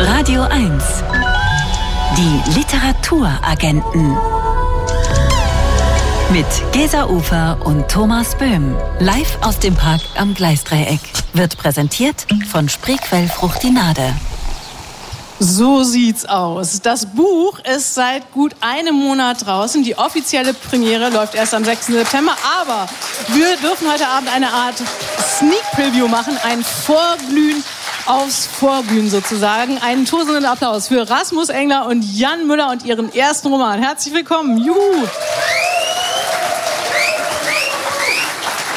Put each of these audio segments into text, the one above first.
Radio 1. Die Literaturagenten. Mit Gesa Ufer und Thomas Böhm. Live aus dem Park am Gleisdreieck. Wird präsentiert von Spreequell Fruchtinade. So sieht's aus. Das Buch ist seit gut einem Monat draußen. Die offizielle Premiere läuft erst am 6. September. Aber wir dürfen heute Abend eine Art Sneak Preview machen, ein Vorglühen aufs Vorglühen sozusagen. Einen tosenden Applaus für Rasmus Engler und Jan Müller und ihren ersten Roman. Herzlich willkommen. Juhu!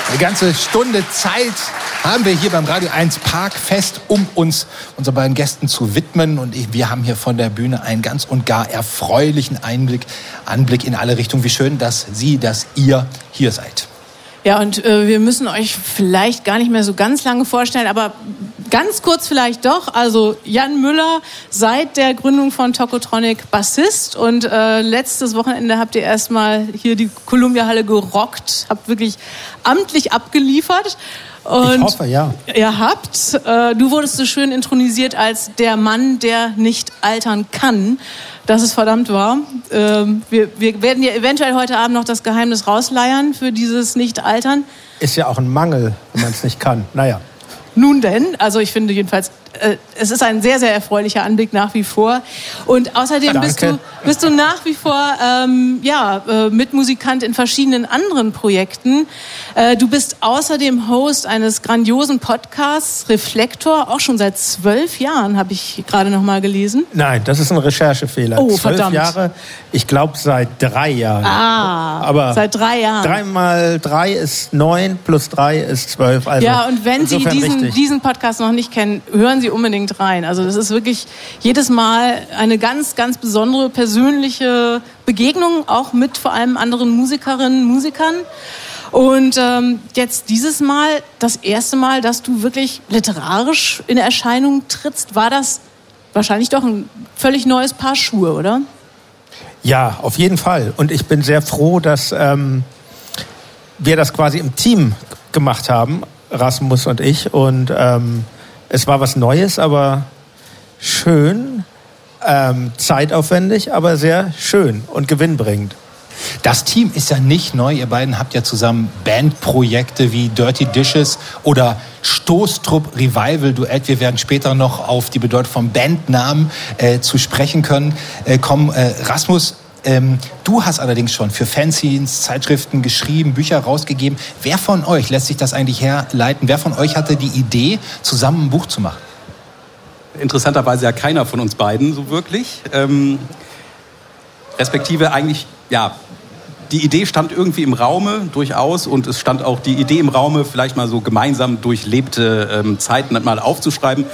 Eine ganze Stunde Zeit haben wir hier beim Radio 1 Parkfest, um uns unseren beiden Gästen zu widmen. Und wir haben hier von der Bühne einen ganz und gar erfreulichen Einblick, Anblick in alle Richtungen. Wie schön, dass Sie, dass ihr hier seid. Ja, und äh, wir müssen euch vielleicht gar nicht mehr so ganz lange vorstellen, aber ganz kurz vielleicht doch. Also Jan Müller, seit der Gründung von Tokotronic Bassist und äh, letztes Wochenende habt ihr erstmal hier die Columbia Halle gerockt, habt wirklich amtlich abgeliefert. Und ich hoffe, ja. Ihr habt, äh, du wurdest so schön intronisiert als der Mann, der nicht altern kann. Das ist verdammt wahr. Ähm, wir, wir werden ja eventuell heute Abend noch das Geheimnis rausleiern für dieses Nicht-Altern. Ist ja auch ein Mangel, wenn man es nicht kann. Naja. Nun denn, also ich finde jedenfalls, es ist ein sehr, sehr erfreulicher Anblick nach wie vor. Und außerdem bist du, bist du nach wie vor ähm, ja, äh, Mitmusikant in verschiedenen anderen Projekten. Äh, du bist außerdem Host eines grandiosen Podcasts, Reflektor, auch schon seit zwölf Jahren, habe ich gerade noch mal gelesen. Nein, das ist ein Recherchefehler. Oh, zwölf verdammt. Jahre, ich glaube seit drei Jahren. Ah, Aber seit drei Jahren. Drei mal drei ist neun, plus drei ist zwölf. Also ja, und wenn Sie diesen, diesen Podcast noch nicht kennen, hören Sie unbedingt rein. Also das ist wirklich jedes Mal eine ganz, ganz besondere persönliche Begegnung, auch mit vor allem anderen Musikerinnen, Musikern. Und ähm, jetzt dieses Mal, das erste Mal, dass du wirklich literarisch in Erscheinung trittst, war das wahrscheinlich doch ein völlig neues Paar Schuhe, oder? Ja, auf jeden Fall. Und ich bin sehr froh, dass ähm, wir das quasi im Team gemacht haben, Rasmus und ich. Und ähm, es war was Neues, aber schön, ähm, zeitaufwendig, aber sehr schön und gewinnbringend. Das Team ist ja nicht neu. Ihr beiden habt ja zusammen Bandprojekte wie Dirty Dishes oder Stoßtrupp Revival Duett. Wir werden später noch auf die Bedeutung von Bandnamen äh, zu sprechen können. Äh, kommen, äh, Rasmus, ähm, du hast allerdings schon für Fanzines, Zeitschriften geschrieben, Bücher rausgegeben. Wer von euch lässt sich das eigentlich herleiten? Wer von euch hatte die Idee, zusammen ein Buch zu machen? Interessanterweise ja keiner von uns beiden so wirklich. Ähm, respektive eigentlich, ja, die Idee stand irgendwie im Raume durchaus und es stand auch die Idee im Raume, vielleicht mal so gemeinsam durchlebte ähm, Zeiten mal aufzuschreiben.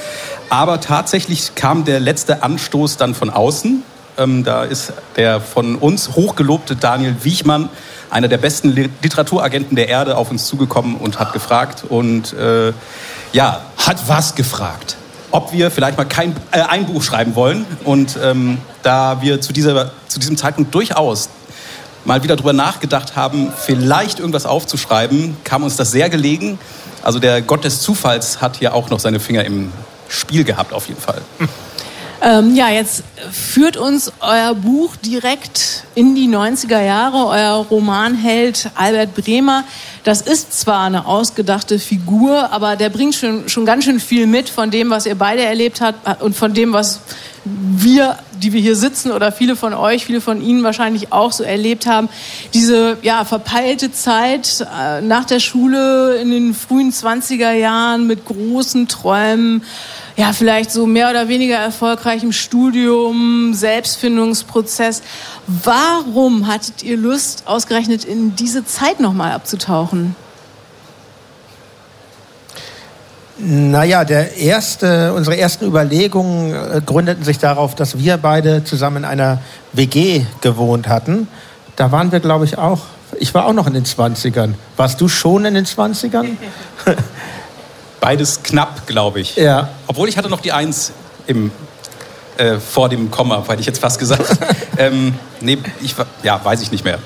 Aber tatsächlich kam der letzte Anstoß dann von außen. Ähm, da ist der von uns hochgelobte Daniel Wiechmann, einer der besten Literaturagenten der Erde, auf uns zugekommen und hat gefragt und äh, ja. Hat was gefragt? ob wir vielleicht mal kein, äh, ein Buch schreiben wollen. Und ähm, da wir zu, dieser, zu diesem Zeitpunkt durchaus mal wieder drüber nachgedacht haben, vielleicht irgendwas aufzuschreiben, kam uns das sehr gelegen. Also der Gott des Zufalls hat hier auch noch seine Finger im Spiel gehabt, auf jeden Fall. Ähm, ja, jetzt führt uns euer Buch direkt in die 90er Jahre. Euer Romanheld Albert Bremer. Das ist zwar eine ausgedachte Figur, aber der bringt schon, schon ganz schön viel mit von dem, was ihr beide erlebt habt und von dem, was wir, die wir hier sitzen oder viele von euch, viele von Ihnen wahrscheinlich auch so erlebt haben. Diese ja, verpeilte Zeit äh, nach der Schule in den frühen 20er Jahren mit großen Träumen ja, vielleicht so mehr oder weniger erfolgreichem Studium, Selbstfindungsprozess. Warum hattet ihr Lust, ausgerechnet in diese Zeit nochmal abzutauchen? Naja, der erste, unsere ersten Überlegungen äh, gründeten sich darauf, dass wir beide zusammen in einer WG gewohnt hatten. Da waren wir, glaube ich, auch. Ich war auch noch in den 20ern. Warst du schon in den 20ern? Beides knapp, glaube ich. Ja. Obwohl ich hatte noch die Eins im, äh, vor dem Komma, hätte ich jetzt fast gesagt. ähm, nee, ich, ja, weiß ich nicht mehr.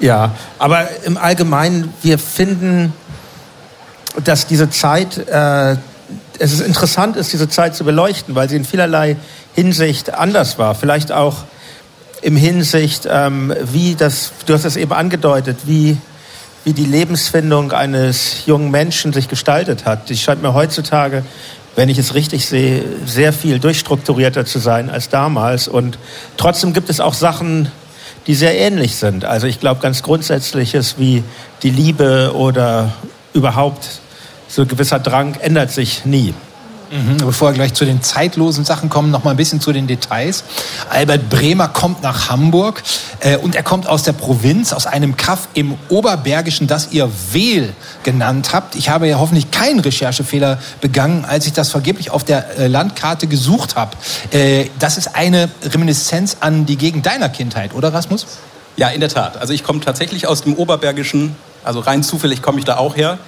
Ja, aber im Allgemeinen, wir finden, dass diese Zeit äh, es ist interessant ist, diese Zeit zu beleuchten, weil sie in vielerlei Hinsicht anders war. Vielleicht auch im Hinsicht, ähm, wie das, du hast es eben angedeutet, wie, wie die Lebensfindung eines jungen Menschen sich gestaltet hat. Die scheint mir heutzutage, wenn ich es richtig sehe, sehr viel durchstrukturierter zu sein als damals. Und trotzdem gibt es auch Sachen, die sehr ähnlich sind. Also ich glaube, ganz Grundsätzliches wie die Liebe oder überhaupt so ein gewisser Drang ändert sich nie. Mhm, bevor wir gleich zu den zeitlosen Sachen kommen, noch mal ein bisschen zu den Details. Albert Bremer kommt nach Hamburg äh, und er kommt aus der Provinz, aus einem Kaff im Oberbergischen, das ihr Wehl genannt habt. Ich habe ja hoffentlich keinen Recherchefehler begangen, als ich das vergeblich auf der äh, Landkarte gesucht habe. Äh, das ist eine Reminiszenz an die Gegend deiner Kindheit, oder Rasmus? Ja, in der Tat. Also ich komme tatsächlich aus dem Oberbergischen, also rein zufällig komme ich da auch her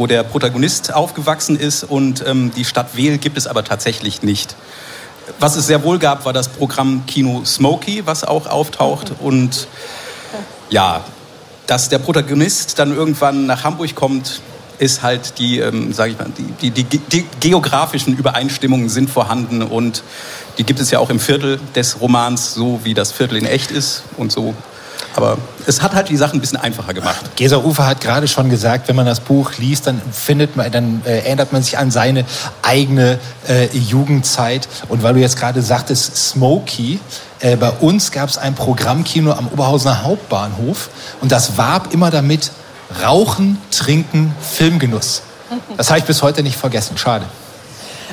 wo der Protagonist aufgewachsen ist und ähm, die Stadt Wehl gibt es aber tatsächlich nicht. Was es sehr wohl gab, war das Programm Kino Smokey, was auch auftaucht. Und ja, dass der Protagonist dann irgendwann nach Hamburg kommt, ist halt die, ähm, sage ich mal, die, die, die, die, geografischen Übereinstimmungen sind vorhanden. Und die gibt es ja auch im Viertel des Romans, so wie das Viertel in echt ist und so aber es hat halt die Sachen ein bisschen einfacher gemacht. Gesa Ufer hat gerade schon gesagt, wenn man das Buch liest, dann findet man, dann äh, erinnert man sich an seine eigene äh, Jugendzeit. Und weil du jetzt gerade sagtest, Smokey, äh, bei uns gab es ein Programmkino am Oberhausener Hauptbahnhof und das warb immer damit Rauchen, Trinken, Filmgenuss. Das habe ich bis heute nicht vergessen. Schade.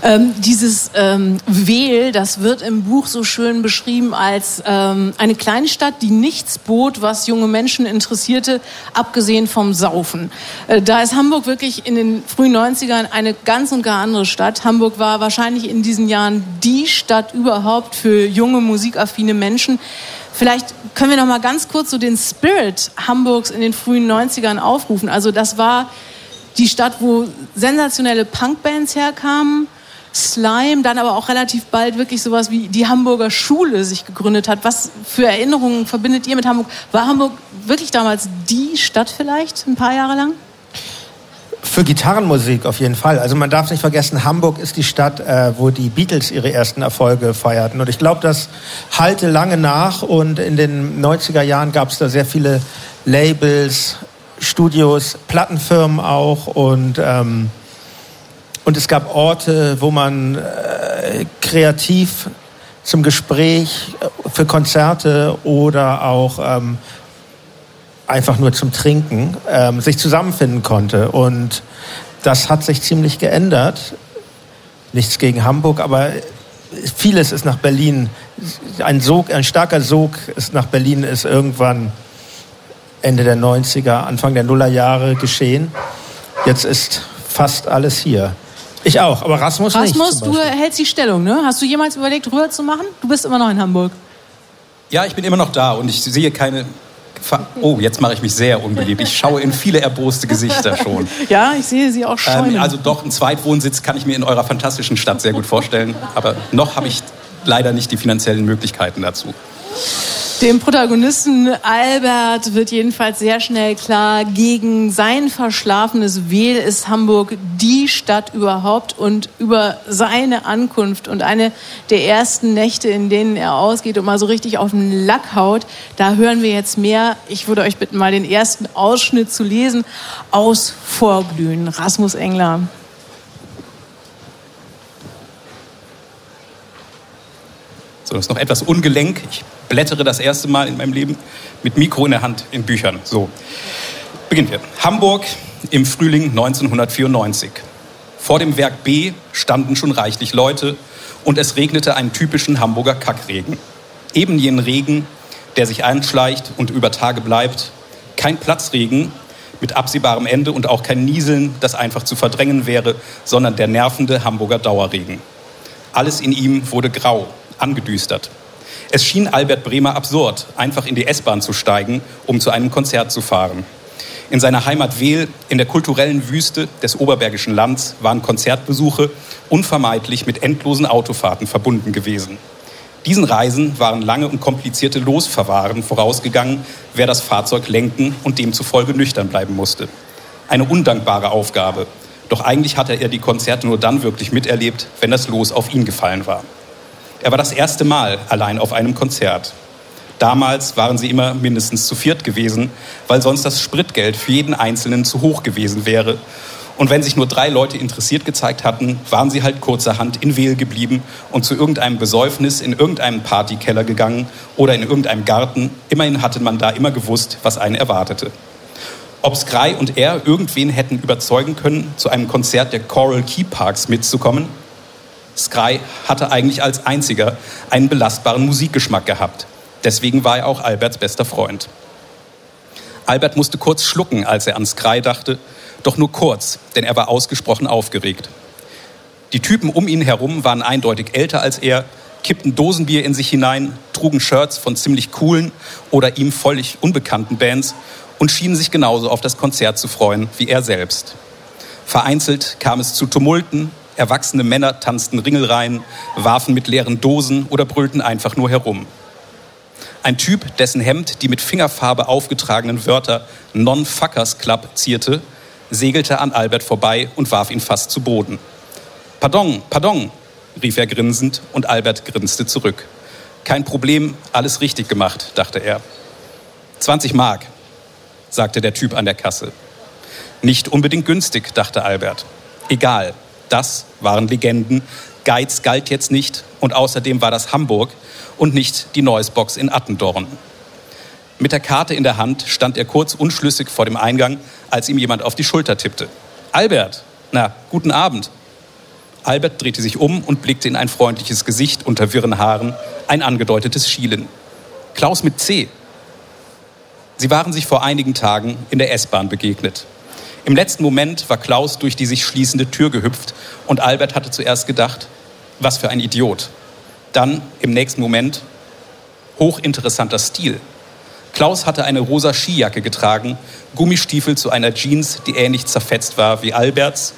Ähm, dieses ähm, Wehl, das wird im Buch so schön beschrieben als ähm, eine kleine Stadt, die nichts bot, was junge Menschen interessierte, abgesehen vom Saufen. Äh, da ist Hamburg wirklich in den frühen 90ern eine ganz und gar andere Stadt. Hamburg war wahrscheinlich in diesen Jahren die Stadt überhaupt für junge, musikaffine Menschen. Vielleicht können wir noch mal ganz kurz so den Spirit Hamburgs in den frühen 90ern aufrufen. Also das war die Stadt, wo sensationelle Punkbands herkamen, Slime, dann aber auch relativ bald wirklich sowas wie die Hamburger Schule sich gegründet hat. Was für Erinnerungen verbindet ihr mit Hamburg? War Hamburg wirklich damals die Stadt vielleicht ein paar Jahre lang? Für Gitarrenmusik auf jeden Fall. Also man darf nicht vergessen, Hamburg ist die Stadt, äh, wo die Beatles ihre ersten Erfolge feierten. Und ich glaube, das halte lange nach. Und in den 90er Jahren gab es da sehr viele Labels, Studios, Plattenfirmen auch. Und ähm, und es gab Orte, wo man äh, kreativ zum Gespräch, äh, für Konzerte oder auch ähm, einfach nur zum Trinken ähm, sich zusammenfinden konnte. Und das hat sich ziemlich geändert. Nichts gegen Hamburg, aber vieles ist nach Berlin, ein, Sog, ein starker Sog ist nach Berlin ist irgendwann Ende der 90er, Anfang der Nullerjahre geschehen. Jetzt ist fast alles hier. Ich auch, aber Rasmus, Rasmus, nicht. Rasmus, du hältst die Stellung, ne? Hast du jemals überlegt, rüber zu machen? Du bist immer noch in Hamburg. Ja, ich bin immer noch da und ich sehe keine. Oh, jetzt mache ich mich sehr unbeliebt. Ich schaue in viele erboste Gesichter schon. ja, ich sehe sie auch schon. Ähm, also doch, einen Zweitwohnsitz kann ich mir in eurer fantastischen Stadt sehr gut vorstellen. Aber noch habe ich leider nicht die finanziellen Möglichkeiten dazu. Dem Protagonisten Albert wird jedenfalls sehr schnell klar, gegen sein verschlafenes Wehl ist Hamburg die Stadt überhaupt und über seine Ankunft und eine der ersten Nächte, in denen er ausgeht und mal so richtig auf den Lack haut, da hören wir jetzt mehr. Ich würde euch bitten, mal den ersten Ausschnitt zu lesen aus Vorglühen. Rasmus Engler. So, das ist noch etwas ungelenk. Ich blättere das erste Mal in meinem Leben mit Mikro in der Hand in Büchern. So, beginnen wir. Hamburg im Frühling 1994. Vor dem Werk B standen schon reichlich Leute und es regnete einen typischen Hamburger Kackregen. Eben jenen Regen, der sich einschleicht und über Tage bleibt. Kein Platzregen mit absehbarem Ende und auch kein Nieseln, das einfach zu verdrängen wäre, sondern der nervende Hamburger Dauerregen. Alles in ihm wurde grau, angedüstert. Es schien Albert Bremer absurd, einfach in die S-Bahn zu steigen, um zu einem Konzert zu fahren. In seiner Heimat Wehl, in der kulturellen Wüste des oberbergischen Lands, waren Konzertbesuche unvermeidlich mit endlosen Autofahrten verbunden gewesen. Diesen Reisen waren lange und komplizierte Losverwahren vorausgegangen, wer das Fahrzeug lenken und demzufolge nüchtern bleiben musste. Eine undankbare Aufgabe, Doch eigentlich hatte er die Konzerte nur dann wirklich miterlebt, wenn das Los auf ihn gefallen war. Er war das erste Mal allein auf einem Konzert. Damals waren sie immer mindestens zu viert gewesen, weil sonst das Spritgeld für jeden Einzelnen zu hoch gewesen wäre. Und wenn sich nur drei Leute interessiert gezeigt hatten, waren sie halt kurzerhand in Wehl geblieben und zu irgendeinem Besäufnis in irgendeinem Partykeller gegangen oder in irgendeinem Garten. Immerhin hatte man da immer gewusst, was einen erwartete. Ob Scry und er irgendwen hätten überzeugen können, zu einem Konzert der Coral Key Parks mitzukommen? Scry hatte eigentlich als einziger einen belastbaren Musikgeschmack gehabt. Deswegen war er auch Alberts bester Freund. Albert musste kurz schlucken, als er an Scry dachte, doch nur kurz, denn er war ausgesprochen aufgeregt. Die Typen um ihn herum waren eindeutig älter als er, kippten Dosenbier in sich hinein, trugen Shirts von ziemlich coolen oder ihm völlig unbekannten Bands und schienen sich genauso auf das Konzert zu freuen wie er selbst. Vereinzelt kam es zu Tumulten, erwachsene Männer tanzten Ringelreihen, warfen mit leeren Dosen oder brüllten einfach nur herum. Ein Typ, dessen Hemd die mit Fingerfarbe aufgetragenen Wörter Non-Fuckers Club zierte, segelte an Albert vorbei und warf ihn fast zu Boden. Pardon, pardon, rief er grinsend und Albert grinste zurück. Kein Problem, alles richtig gemacht, dachte er. 20 Mark, sagte der Typ an der Kasse. Nicht unbedingt günstig, dachte Albert. Egal, das waren Legenden. Geiz galt jetzt nicht und außerdem war das Hamburg und nicht die Neues Box in Attendorn. Mit der Karte in der Hand stand er kurz unschlüssig vor dem Eingang, als ihm jemand auf die Schulter tippte. Albert, na, guten Abend. Albert drehte sich um und blickte in ein freundliches Gesicht unter wirren Haaren, ein angedeutetes Schielen. Klaus mit C. Sie waren sich vor einigen Tagen in der S-Bahn begegnet. Im letzten Moment war Klaus durch die sich schließende Tür gehüpft und Albert hatte zuerst gedacht, was für ein Idiot. Dann im nächsten Moment, hochinteressanter Stil. Klaus hatte eine rosa Skijacke getragen, Gummistiefel zu einer Jeans, die ähnlich zerfetzt war wie Alberts.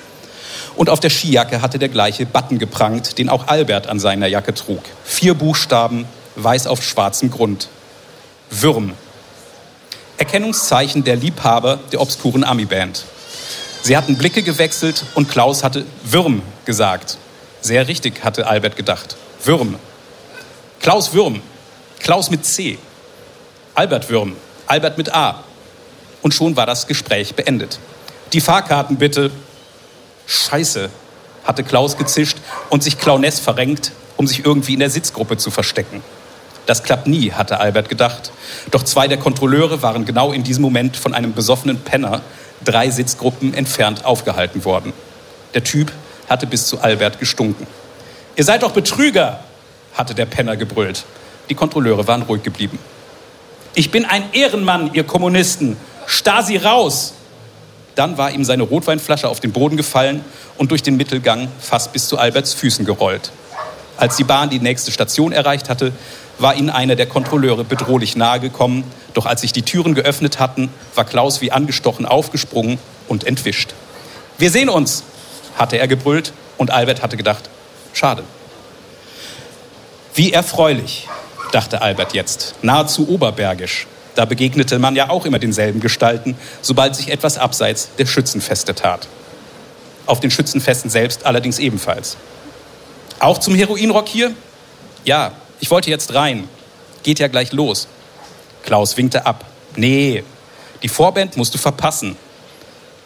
Und auf der Skijacke hatte der gleiche Button geprangt, den auch Albert an seiner Jacke trug. Vier Buchstaben, weiß auf schwarzem Grund. Würm. Erkennungszeichen der Liebhaber der obskuren Ami-Band. Sie hatten Blicke gewechselt und Klaus hatte Würm gesagt. Sehr richtig, hatte Albert gedacht. Würm. Klaus Würm. Klaus mit C. Albert Würm, Albert mit A. Und schon war das Gespräch beendet. Die Fahrkarten bitte. Scheiße, hatte Klaus gezischt und sich Clowness verrenkt, um sich irgendwie in der Sitzgruppe zu verstecken. Das klappt nie, hatte Albert gedacht. Doch zwei der Kontrolleure waren genau in diesem Moment von einem besoffenen Penner drei Sitzgruppen entfernt aufgehalten worden. Der Typ hatte bis zu Albert gestunken. Ihr seid doch Betrüger, hatte der Penner gebrüllt. Die Kontrolleure waren ruhig geblieben. Ich bin ein Ehrenmann, ihr Kommunisten. Stasi raus! Dann war ihm seine Rotweinflasche auf den Boden gefallen und durch den Mittelgang fast bis zu Alberts Füßen gerollt. Als die Bahn die nächste Station erreicht hatte, war ihnen einer der Kontrolleure bedrohlich nahe gekommen. Doch als sich die Türen geöffnet hatten, war Klaus wie angestochen aufgesprungen und entwischt. Wir sehen uns, hatte er gebrüllt und Albert hatte gedacht, schade. Wie erfreulich, dachte Albert jetzt, nahezu oberbergisch. Da begegnete man ja auch immer denselben Gestalten, sobald sich etwas abseits der Schützenfeste tat. Auf den Schützenfesten selbst allerdings ebenfalls. Auch zum Heroinrock hier? Ja, ich wollte jetzt rein. Geht ja gleich los. Klaus winkte ab. Nee, die Vorband musst du verpassen.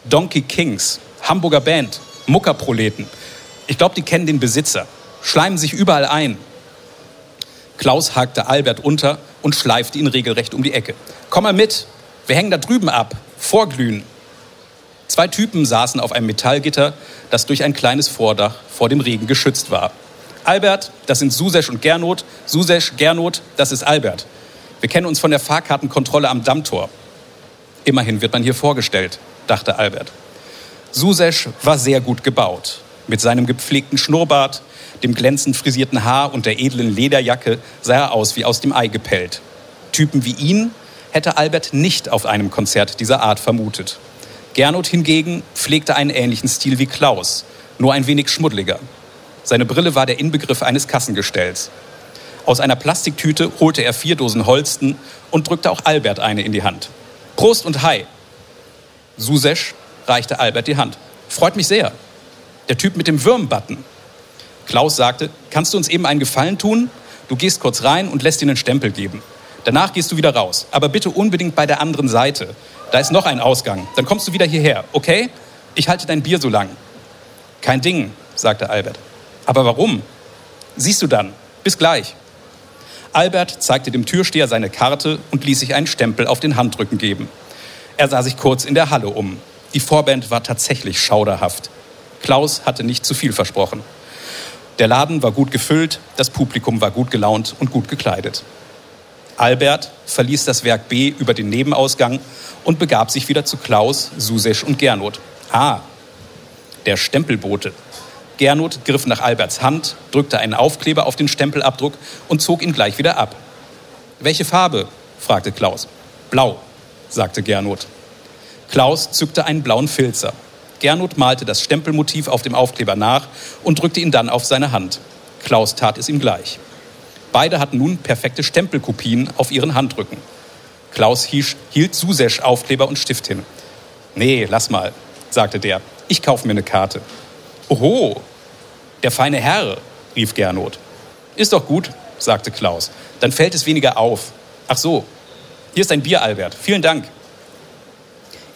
Donkey Kings, Hamburger Band, Muckerproleten. Ich glaube, die kennen den Besitzer. Schleimen sich überall ein. Klaus hakte Albert unter und schleifte ihn regelrecht um die Ecke. Komm mal mit, wir hängen da drüben ab, vorglühen. Zwei Typen saßen auf einem Metallgitter, das durch ein kleines Vordach vor dem Regen geschützt war. Albert, das sind Susesch und Gernot. Susesch, Gernot, das ist Albert. Wir kennen uns von der Fahrkartenkontrolle am Dammtor. Immerhin wird man hier vorgestellt, dachte Albert. Susesch war sehr gut gebaut. Mit seinem gepflegten Schnurrbart, dem glänzend frisierten Haar und der edlen Lederjacke sah er aus wie aus dem Ei gepellt. Typen wie ihn hätte Albert nicht auf einem Konzert dieser Art vermutet. Gernot hingegen pflegte einen ähnlichen Stil wie Klaus, nur ein wenig schmuddeliger. Seine Brille war der Inbegriff eines Kassengestells. Aus einer Plastiktüte holte er vier Dosen Holsten und drückte auch Albert eine in die Hand. Prost und Hi! Susesch reichte Albert die Hand. Freut mich sehr. Der Typ mit dem Würm-Button. Klaus sagte, kannst du uns eben einen Gefallen tun? Du gehst kurz rein und lässt dir einen Stempel geben. Danach gehst du wieder raus. Aber bitte unbedingt bei der anderen Seite. Da ist noch ein Ausgang. Dann kommst du wieder hierher, okay? Ich halte dein Bier so lang. Kein Ding, sagte Albert. Aber warum? Siehst du dann. Bis gleich. Albert zeigte dem Türsteher seine Karte und ließ sich einen Stempel auf den Handrücken geben. Er sah sich kurz in der Halle um. Die Vorband war tatsächlich schauderhaft. Klaus hatte nicht zu viel versprochen. Der Laden war gut gefüllt, das Publikum war gut gelaunt und gut gekleidet. Albert verließ das Werk B über den Nebenausgang und begab sich wieder zu Klaus, Susesch und Gernot. Ah, der Stempelbote. Gernot griff nach Alberts Hand, drückte einen Aufkleber auf den Stempelabdruck und zog ihn gleich wieder ab. Welche Farbe? fragte Klaus. Blau, sagte Gernot. Klaus zückte einen blauen Filzer. Gernot malte das Stempelmotiv auf dem Aufkleber nach und drückte ihn dann auf seine Hand. Klaus tat es ihm gleich. Beide hatten nun perfekte Stempelkopien auf ihren Handrücken. Klaus hielt Susesch Aufkleber und Stift hin. Nee, lass mal, sagte der. Ich kaufe mir eine Karte. Oho, der feine Herr, rief Gernot. Ist doch gut, sagte Klaus. Dann fällt es weniger auf. Ach so, hier ist ein Bier, Albert. Vielen Dank.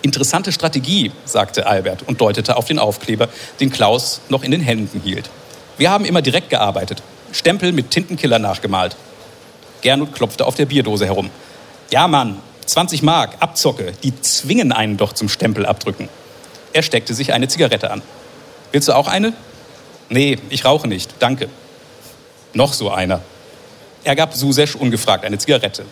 Interessante Strategie, sagte Albert und deutete auf den Aufkleber, den Klaus noch in den Händen hielt. Wir haben immer direkt gearbeitet. Stempel mit Tintenkiller nachgemalt. Gernot klopfte auf der Bierdose herum. Ja, Mann, 20 Mark, Abzocke, die zwingen einen doch zum Stempel abdrücken. Er steckte sich eine Zigarette an. Willst du auch eine? Nee, ich rauche nicht, danke. Noch so einer. Er gab Susesch ungefragt eine Zigarette.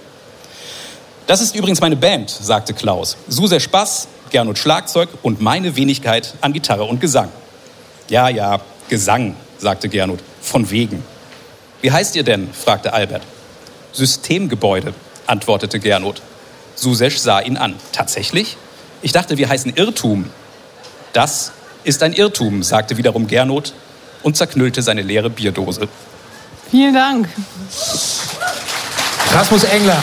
Das ist übrigens meine Band, sagte Klaus. Susesch Bass, Gernot Schlagzeug und meine Wenigkeit an Gitarre und Gesang. Ja, ja, Gesang, sagte Gernot. Von wegen. Wie heißt ihr denn? fragte Albert. Systemgebäude, antwortete Gernot. Susesch sah ihn an. Tatsächlich? Ich dachte, wir heißen Irrtum. Das ist ein Irrtum, sagte wiederum Gernot und zerknüllte seine leere Bierdose. Vielen Dank. Rasmus Engler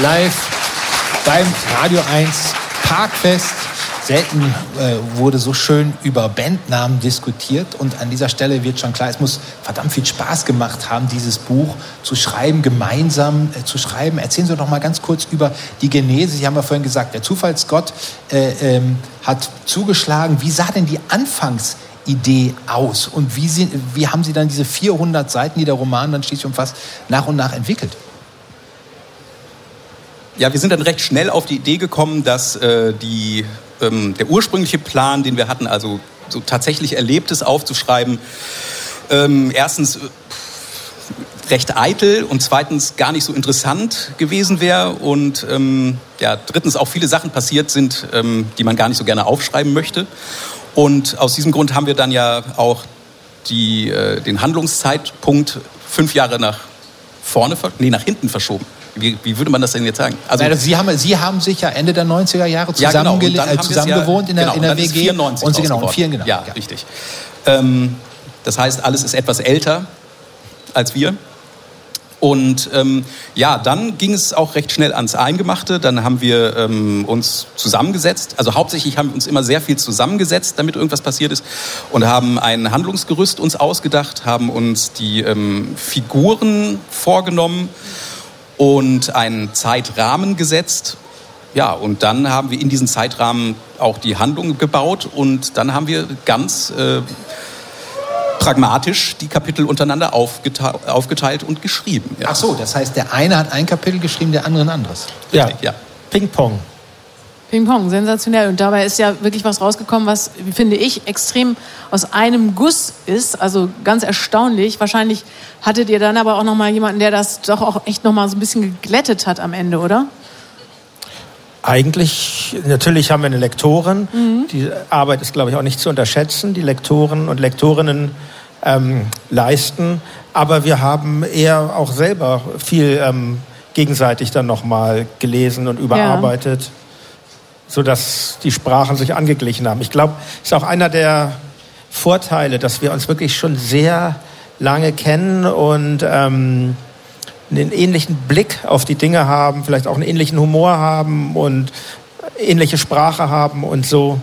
live beim Radio 1 Parkfest. Selten äh, wurde so schön über Bandnamen diskutiert und an dieser Stelle wird schon klar, es muss verdammt viel Spaß gemacht haben, dieses Buch zu schreiben, gemeinsam äh, zu schreiben. Erzählen Sie doch mal ganz kurz über die Genese. Sie haben ja vorhin gesagt, der Zufallsgott äh, ähm, hat zugeschlagen. Wie sah denn die Anfangsidee aus und wie, sie, wie haben Sie dann diese 400 Seiten, die der Roman dann schließlich umfasst, nach und nach entwickelt? Ja, wir sind dann recht schnell auf die Idee gekommen, dass äh, die, ähm, der ursprüngliche Plan, den wir hatten, also so tatsächlich Erlebtes aufzuschreiben, ähm, erstens recht eitel und zweitens gar nicht so interessant gewesen wäre und ähm, ja, drittens auch viele Sachen passiert sind, ähm, die man gar nicht so gerne aufschreiben möchte. Und aus diesem Grund haben wir dann ja auch die, äh, den Handlungszeitpunkt fünf Jahre nach vorne, nee, nach hinten verschoben. Wie, wie, würde man das denn jetzt sagen? Also, Nein, Sie, haben, Sie haben sich ja Ende der 90er Jahre zusammen, ja, genau. äh, zusammen ja, in der, genau, in der WG. 94 und Sie genau, vier, genau. Ja, ja. richtig. Ähm, das heißt, alles ist etwas älter als wir. Und ähm, ja, dann ging es auch recht schnell ans Eingemachte. Dann haben wir ähm, uns zusammengesetzt. Also hauptsächlich haben wir uns immer sehr viel zusammengesetzt, damit irgendwas passiert ist. Und haben ein Handlungsgerüst uns ausgedacht, haben uns die ähm, Figuren vorgenommen und einen Zeitrahmen gesetzt. Ja, und dann haben wir in diesen Zeitrahmen auch die Handlung gebaut und dann haben wir ganz äh, pragmatisch die Kapitel untereinander aufgeteilt, aufgeteilt und geschrieben. Ja. Ach so, das heißt, der eine hat ein Kapitel geschrieben, der andere ein anderes. Ja, ja. Ping-Pong. Ping-Pong, sensationell. Und dabei ist ja wirklich was rausgekommen, was, finde ich, extrem aus einem Guss ist. Also ganz erstaunlich. Wahrscheinlich hattet ihr dann aber auch noch mal jemanden, der das doch auch echt noch mal so ein bisschen geglättet hat am Ende, oder? Eigentlich, natürlich haben wir eine Lektorin. Mhm. Die Arbeit ist, glaube ich, auch nicht zu unterschätzen. Die Lektoren und Lektorinnen ähm, leisten. Aber wir haben eher auch selber viel ähm, gegenseitig dann noch mal gelesen und überarbeitet. Ja sodass die Sprachen sich angeglichen haben. Ich glaube, es ist auch einer der Vorteile, dass wir uns wirklich schon sehr lange kennen und ähm, einen ähnlichen Blick auf die Dinge haben, vielleicht auch einen ähnlichen Humor haben und ähnliche Sprache haben und so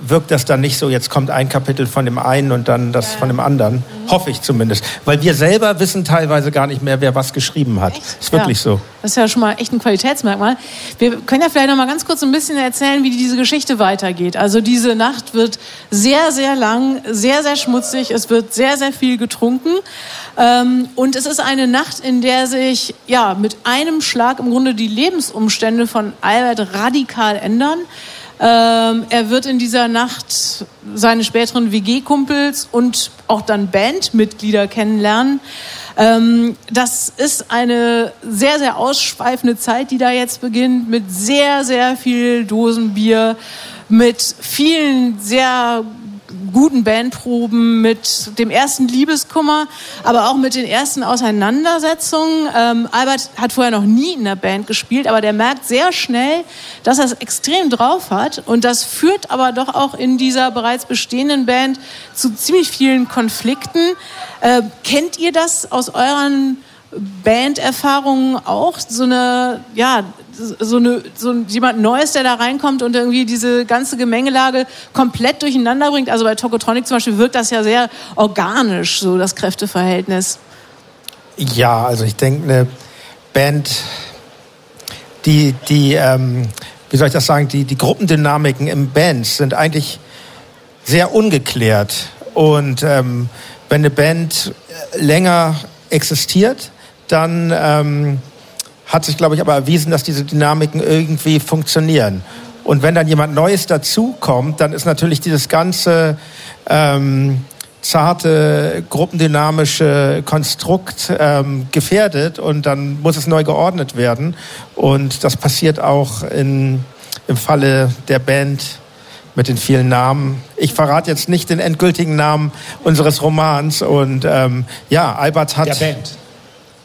wirkt das dann nicht so, jetzt kommt ein Kapitel von dem einen und dann das ja. von dem anderen. Mhm. Hoffe ich zumindest. Weil wir selber wissen teilweise gar nicht mehr, wer was geschrieben hat. Echt? Ist wirklich ja. so. Das ist ja schon mal echt ein Qualitätsmerkmal. Wir können ja vielleicht noch mal ganz kurz ein bisschen erzählen, wie diese Geschichte weitergeht. Also diese Nacht wird sehr, sehr lang, sehr, sehr schmutzig. Es wird sehr, sehr viel getrunken. Ähm, und es ist eine Nacht, in der sich ja mit einem Schlag im Grunde die Lebensumstände von Albert radikal ändern. Ähm, er wird in dieser Nacht seine späteren WG-Kumpels und auch dann Bandmitglieder kennenlernen. Ähm, das ist eine sehr, sehr ausschweifende Zeit, die da jetzt beginnt, mit sehr, sehr viel Dosenbier, mit vielen sehr guten Bandproben, mit dem ersten Liebeskummer, aber auch mit den ersten Auseinandersetzungen. Ähm, Albert hat vorher noch nie in der Band gespielt, aber der merkt sehr schnell, dass er es extrem drauf hat. Und das führt aber doch auch in dieser bereits bestehenden Band zu ziemlich vielen Konflikten. Äh, kennt ihr das aus euren Banderfahrungen auch? So eine, ja, so, eine, so jemand Neues, der da reinkommt und irgendwie diese ganze Gemengelage komplett durcheinander bringt. Also bei Tokotronic zum Beispiel wirkt das ja sehr organisch, so das Kräfteverhältnis. Ja, also ich denke, eine Band, die, die ähm, wie soll ich das sagen, die, die Gruppendynamiken im Bands sind eigentlich sehr ungeklärt. Und ähm, wenn eine Band länger existiert, dann ähm, hat sich, glaube ich, aber erwiesen, dass diese Dynamiken irgendwie funktionieren. Und wenn dann jemand Neues dazukommt, dann ist natürlich dieses ganze ähm, zarte, gruppendynamische Konstrukt ähm, gefährdet und dann muss es neu geordnet werden. Und das passiert auch in, im Falle der Band mit den vielen Namen. Ich verrate jetzt nicht den endgültigen Namen unseres Romans. Und ähm, ja, Albert hat... Der Band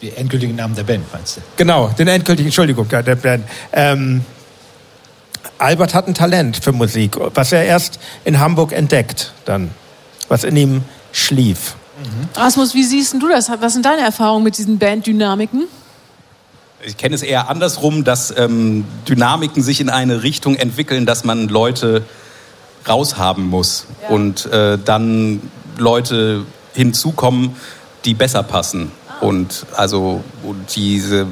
den endgültigen Namen der Band, meinst du? Genau, den endgültigen, Entschuldigung, der Band. Ähm, Albert hat ein Talent für Musik, was er erst in Hamburg entdeckt, dann, was in ihm schlief. Mhm. Rasmus, wie siehst du das? Was sind deine Erfahrungen mit diesen Banddynamiken? Ich kenne es eher andersrum, dass ähm, Dynamiken sich in eine Richtung entwickeln, dass man Leute raushaben muss ja. und äh, dann Leute hinzukommen, die besser passen und also und diese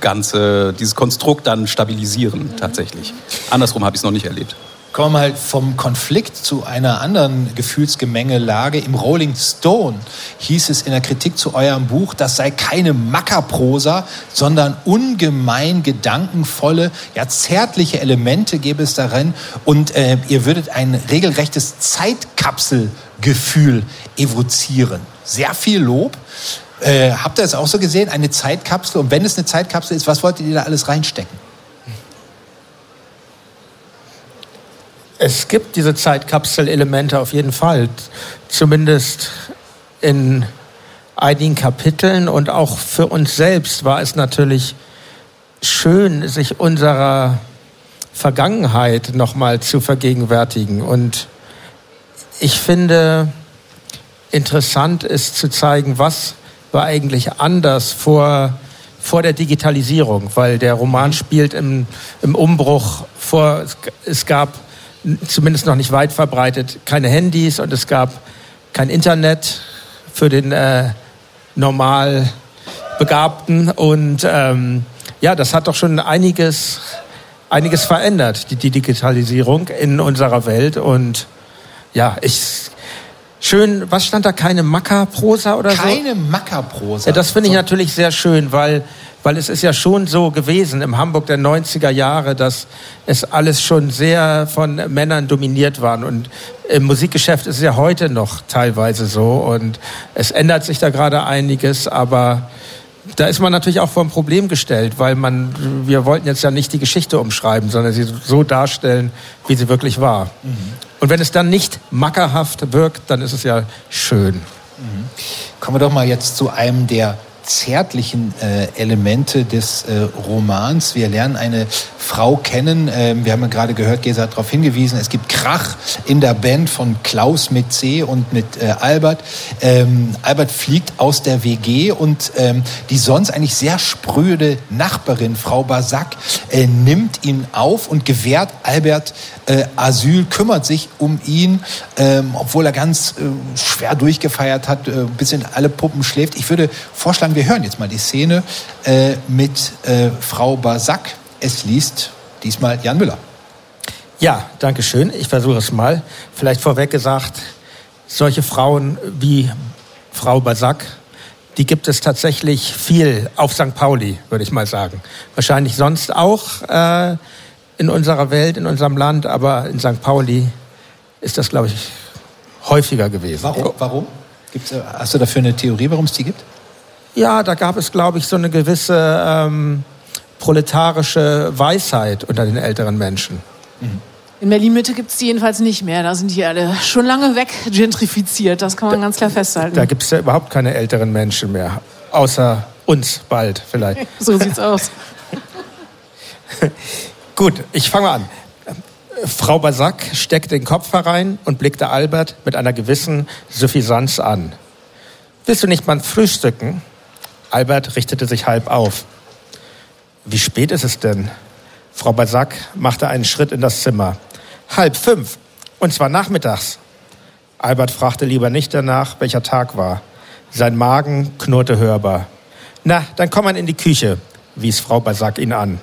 ganze, dieses Konstrukt dann stabilisieren tatsächlich. Andersrum habe ich es noch nicht erlebt. Kommen wir mal vom Konflikt zu einer anderen Gefühlsgemengelage. Im Rolling Stone hieß es in der Kritik zu eurem Buch, das sei keine Mackerprosa, sondern ungemein gedankenvolle, ja zärtliche Elemente gäbe es darin und äh, ihr würdet ein regelrechtes Zeitkapselgefühl evozieren. Sehr viel Lob. Äh, habt ihr das auch so gesehen? Eine Zeitkapsel? Und wenn es eine Zeitkapsel ist, was wolltet ihr da alles reinstecken? Es gibt diese Zeitkapsel-Elemente auf jeden Fall. Zumindest in einigen Kapiteln und auch für uns selbst war es natürlich schön, sich unserer Vergangenheit nochmal zu vergegenwärtigen. Und ich finde, interessant ist zu zeigen, was war eigentlich anders vor, vor der Digitalisierung, weil der Roman spielt im, im Umbruch vor, es gab zumindest noch nicht weit verbreitet keine Handys und es gab kein Internet für den äh, normal Begabten und ähm, ja, das hat doch schon einiges, einiges verändert, die, die Digitalisierung in unserer Welt und ja, ich schön, was stand da, keine Mackerprosa oder keine so? Keine Mackerprosa. Ja, das finde ich natürlich sehr schön, weil, weil es ist ja schon so gewesen im Hamburg der 90er Jahre, dass es alles schon sehr von Männern dominiert war. Und im Musikgeschäft ist es ja heute noch teilweise so. Und es ändert sich da gerade einiges, aber da ist man natürlich auch vor ein Problem gestellt, weil man, wir wollten jetzt ja nicht die Geschichte umschreiben, sondern sie so darstellen, wie sie wirklich war. Mhm. Und wenn es dann nicht mackerhaft wirkt, dann ist es ja schön. Mhm. Kommen wir doch mal jetzt zu einem der zärtlichen äh, Elemente des äh, Romans. Wir lernen eine Frau kennen. Ähm, wir haben ja gerade gehört, Gesa hat darauf hingewiesen, es gibt Krach in der Band von Klaus mit C und mit äh, Albert. Ähm, Albert fliegt aus der WG und ähm, die sonst eigentlich sehr spröde Nachbarin, Frau Basak, äh, nimmt ihn auf und gewährt Albert äh, Asyl, kümmert sich um ihn, ähm, obwohl er ganz äh, schwer durchgefeiert hat, bis in alle Puppen schläft. Ich würde vorschlagen, wir hören jetzt mal die Szene äh, mit äh, Frau Basak. Es liest diesmal Jan Müller. Ja, danke schön. Ich versuche es mal. Vielleicht vorweg gesagt, solche Frauen wie Frau Basak, die gibt es tatsächlich viel auf St. Pauli, würde ich mal sagen. Wahrscheinlich sonst auch äh, in unserer Welt, in unserem Land, aber in St. Pauli ist das, glaube ich, häufiger gewesen. Warum? warum? Gibt's, äh, hast du dafür eine Theorie, warum es die gibt? Ja, da gab es, glaube ich, so eine gewisse ähm, proletarische Weisheit unter den älteren Menschen. Mhm. In Berlin-Mitte gibt es die jedenfalls nicht mehr. Da sind die alle schon lange weg gentrifiziert. Das kann man da, ganz klar festhalten. Da gibt es ja überhaupt keine älteren Menschen mehr. Außer uns bald vielleicht. so sieht's aus. Gut, ich fange mal an. Frau Basak steckte den Kopf herein und blickte Albert mit einer gewissen Suffisanz an. Willst du nicht mal frühstücken? Albert richtete sich halb auf. Wie spät ist es denn? Frau Basak machte einen Schritt in das Zimmer. Halb fünf. Und zwar nachmittags. Albert fragte lieber nicht danach, welcher Tag war. Sein Magen knurrte hörbar. Na, dann komm man in die Küche, wies Frau Basak ihn an.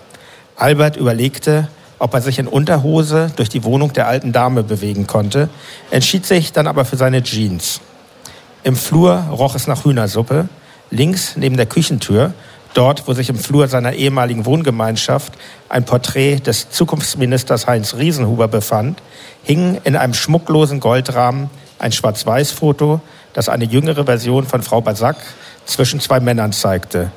Albert überlegte, ob er sich in Unterhose durch die Wohnung der alten Dame bewegen konnte, entschied sich dann aber für seine Jeans. Im Flur roch es nach Hühnersuppe. Links neben der Küchentür, dort, wo sich im Flur seiner ehemaligen Wohngemeinschaft ein Porträt des Zukunftsministers Heinz Riesenhuber befand, hing in einem schmucklosen Goldrahmen ein Schwarz-Weiß-Foto, das eine jüngere Version von Frau Basak zwischen zwei Männern zeigte.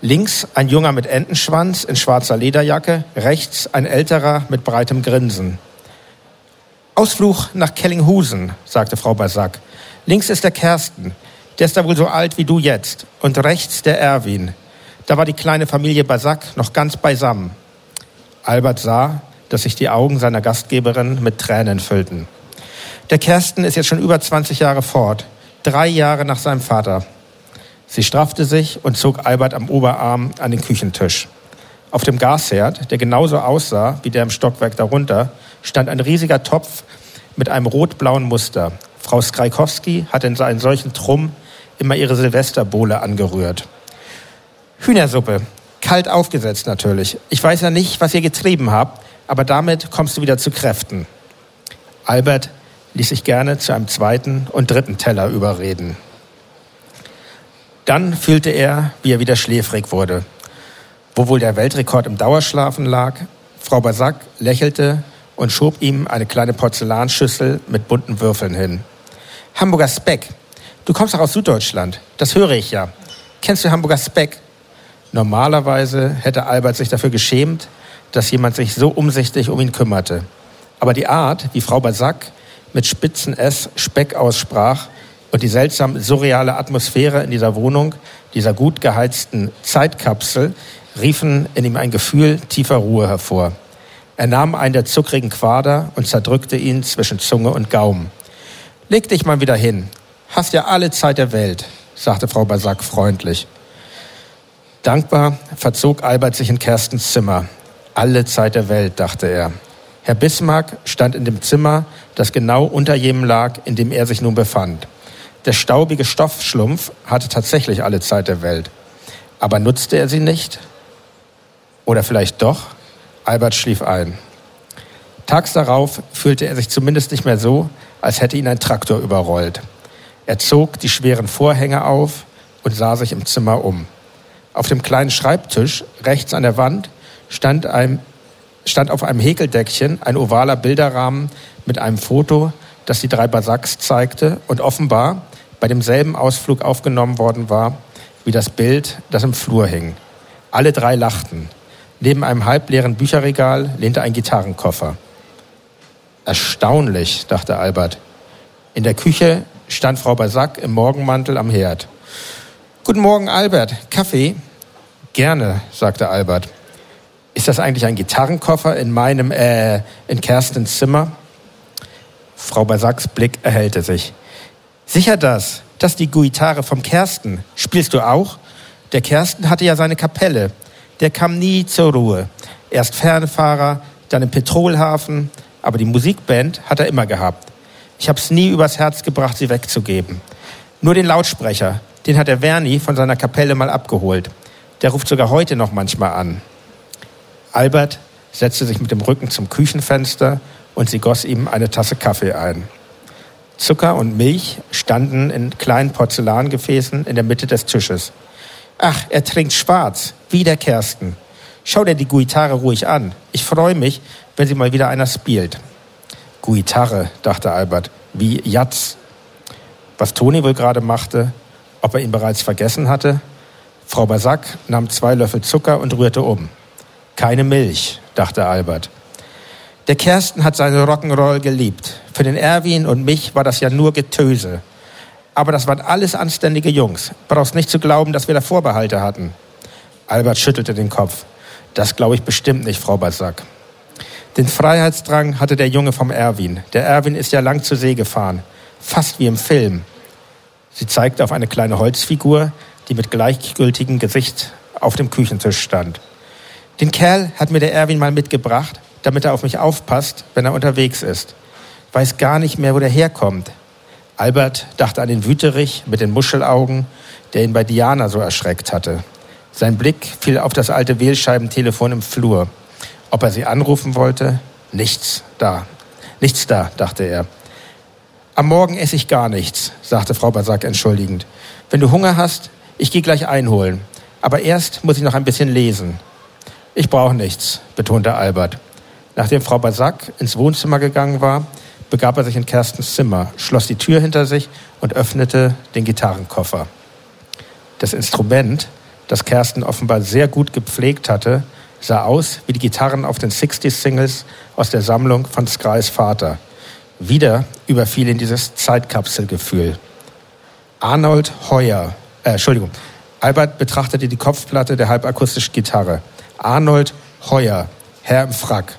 Links ein Junger mit Entenschwanz in schwarzer Lederjacke, rechts ein älterer mit breitem Grinsen. Ausflug nach Kellinghusen, sagte Frau Basak. Links ist der Kersten, der ist da wohl so alt wie du jetzt. Und rechts der Erwin. Da war die kleine Familie Basak noch ganz beisammen. Albert sah, dass sich die Augen seiner Gastgeberin mit Tränen füllten. Der Kersten ist jetzt schon über 20 Jahre fort, drei Jahre nach seinem Vater. Sie straffte sich und zog Albert am Oberarm an den Küchentisch. Auf dem Gasherd, der genauso aussah wie der im Stockwerk darunter, stand ein riesiger Topf mit einem rot-blauen Muster. Frau Skrajkowski hatte in einen solchen Trumm immer ihre Silvesterbohle angerührt. Hühnersuppe, kalt aufgesetzt natürlich. Ich weiß ja nicht, was ihr getrieben habt, aber damit kommst du wieder zu Kräften. Albert ließ sich gerne zu einem zweiten und dritten Teller überreden. Dann fühlte er, wie er wieder schläfrig wurde. Wo wohl der Weltrekord im Dauerschlafen lag? Frau Basak lächelte und schob ihm eine kleine Porzellanschüssel mit bunten Würfeln hin. Hamburger Speck. Du kommst doch aus Süddeutschland. Das höre ich ja. Kennst du Hamburger Speck? Normalerweise hätte Albert sich dafür geschämt, dass jemand sich so umsichtig um ihn kümmerte. Aber die Art, wie Frau Basak mit spitzen S Speck aussprach, und die seltsam surreale Atmosphäre in dieser Wohnung, dieser gut geheizten Zeitkapsel, riefen in ihm ein Gefühl tiefer Ruhe hervor. Er nahm einen der zuckrigen Quader und zerdrückte ihn zwischen Zunge und Gaumen. Leg dich mal wieder hin. Hast ja alle Zeit der Welt, sagte Frau Basak freundlich. Dankbar verzog Albert sich in Kerstens Zimmer. Alle Zeit der Welt, dachte er. Herr Bismarck stand in dem Zimmer, das genau unter jenem lag, in dem er sich nun befand. Der staubige Stoffschlumpf hatte tatsächlich alle Zeit der Welt. Aber nutzte er sie nicht? Oder vielleicht doch? Albert schlief ein. Tags darauf fühlte er sich zumindest nicht mehr so, als hätte ihn ein Traktor überrollt. Er zog die schweren Vorhänge auf und sah sich im Zimmer um. Auf dem kleinen Schreibtisch rechts an der Wand stand, ein, stand auf einem Häkeldeckchen ein ovaler Bilderrahmen mit einem Foto, das die drei Basaks zeigte und offenbar bei demselben Ausflug aufgenommen worden war wie das Bild, das im Flur hing. Alle drei lachten. Neben einem halbleeren Bücherregal lehnte ein Gitarrenkoffer. Erstaunlich, dachte Albert. In der Küche stand Frau Basak im Morgenmantel am Herd. Guten Morgen, Albert. Kaffee? Gerne, sagte Albert. Ist das eigentlich ein Gitarrenkoffer in meinem, äh, in Kerstens Zimmer? Frau Basacks Blick erhellte sich. Sicher das. Das ist die Guitare vom Kersten. Spielst du auch? Der Kersten hatte ja seine Kapelle. Der kam nie zur Ruhe. Erst Fernfahrer, dann im Petrolhafen. Aber die Musikband hat er immer gehabt. Ich hab's nie übers Herz gebracht, sie wegzugeben. Nur den Lautsprecher, den hat der Verni von seiner Kapelle mal abgeholt. Der ruft sogar heute noch manchmal an. Albert setzte sich mit dem Rücken zum Küchenfenster und sie goss ihm eine Tasse Kaffee ein. Zucker und Milch standen in kleinen Porzellangefäßen in der Mitte des Tisches. Ach, er trinkt schwarz, wie der Kersten. Schau dir die Guitare ruhig an. Ich freue mich, wenn sie mal wieder einer spielt. Guitare, dachte Albert, wie Jatz. Was Toni wohl gerade machte, ob er ihn bereits vergessen hatte? Frau Basak nahm zwei Löffel Zucker und rührte um. Keine Milch, dachte Albert. Der Kersten hat seine Rock'n'Roll geliebt. Für den Erwin und mich war das ja nur Getöse. Aber das waren alles anständige Jungs. Brauchst nicht zu glauben, dass wir da Vorbehalte hatten. Albert schüttelte den Kopf. Das glaube ich bestimmt nicht, Frau Basak. Den Freiheitsdrang hatte der Junge vom Erwin. Der Erwin ist ja lang zur See gefahren. Fast wie im Film. Sie zeigte auf eine kleine Holzfigur, die mit gleichgültigem Gesicht auf dem Küchentisch stand. Den Kerl hat mir der Erwin mal mitgebracht, damit er auf mich aufpasst, wenn er unterwegs ist. Weiß gar nicht mehr, wo der herkommt. Albert dachte an den Wüterich mit den Muschelaugen, der ihn bei Diana so erschreckt hatte. Sein Blick fiel auf das alte Wählscheibentelefon im Flur. Ob er sie anrufen wollte? Nichts da. Nichts da, dachte er. Am Morgen esse ich gar nichts, sagte Frau Basak entschuldigend. Wenn du Hunger hast, ich gehe gleich einholen. Aber erst muss ich noch ein bisschen lesen. Ich brauche nichts, betonte Albert. Nachdem Frau Basak ins Wohnzimmer gegangen war, begab er sich in Kerstens Zimmer, schloss die Tür hinter sich und öffnete den Gitarrenkoffer. Das Instrument, das Kersten offenbar sehr gut gepflegt hatte, sah aus wie die Gitarren auf den 60s-Singles aus der Sammlung von Skys Vater – wieder überfiel ihn dieses Zeitkapselgefühl. Arnold Heuer, äh, Entschuldigung, Albert betrachtete die Kopfplatte der halbakustischen Gitarre. Arnold Heuer, Herr im Frack.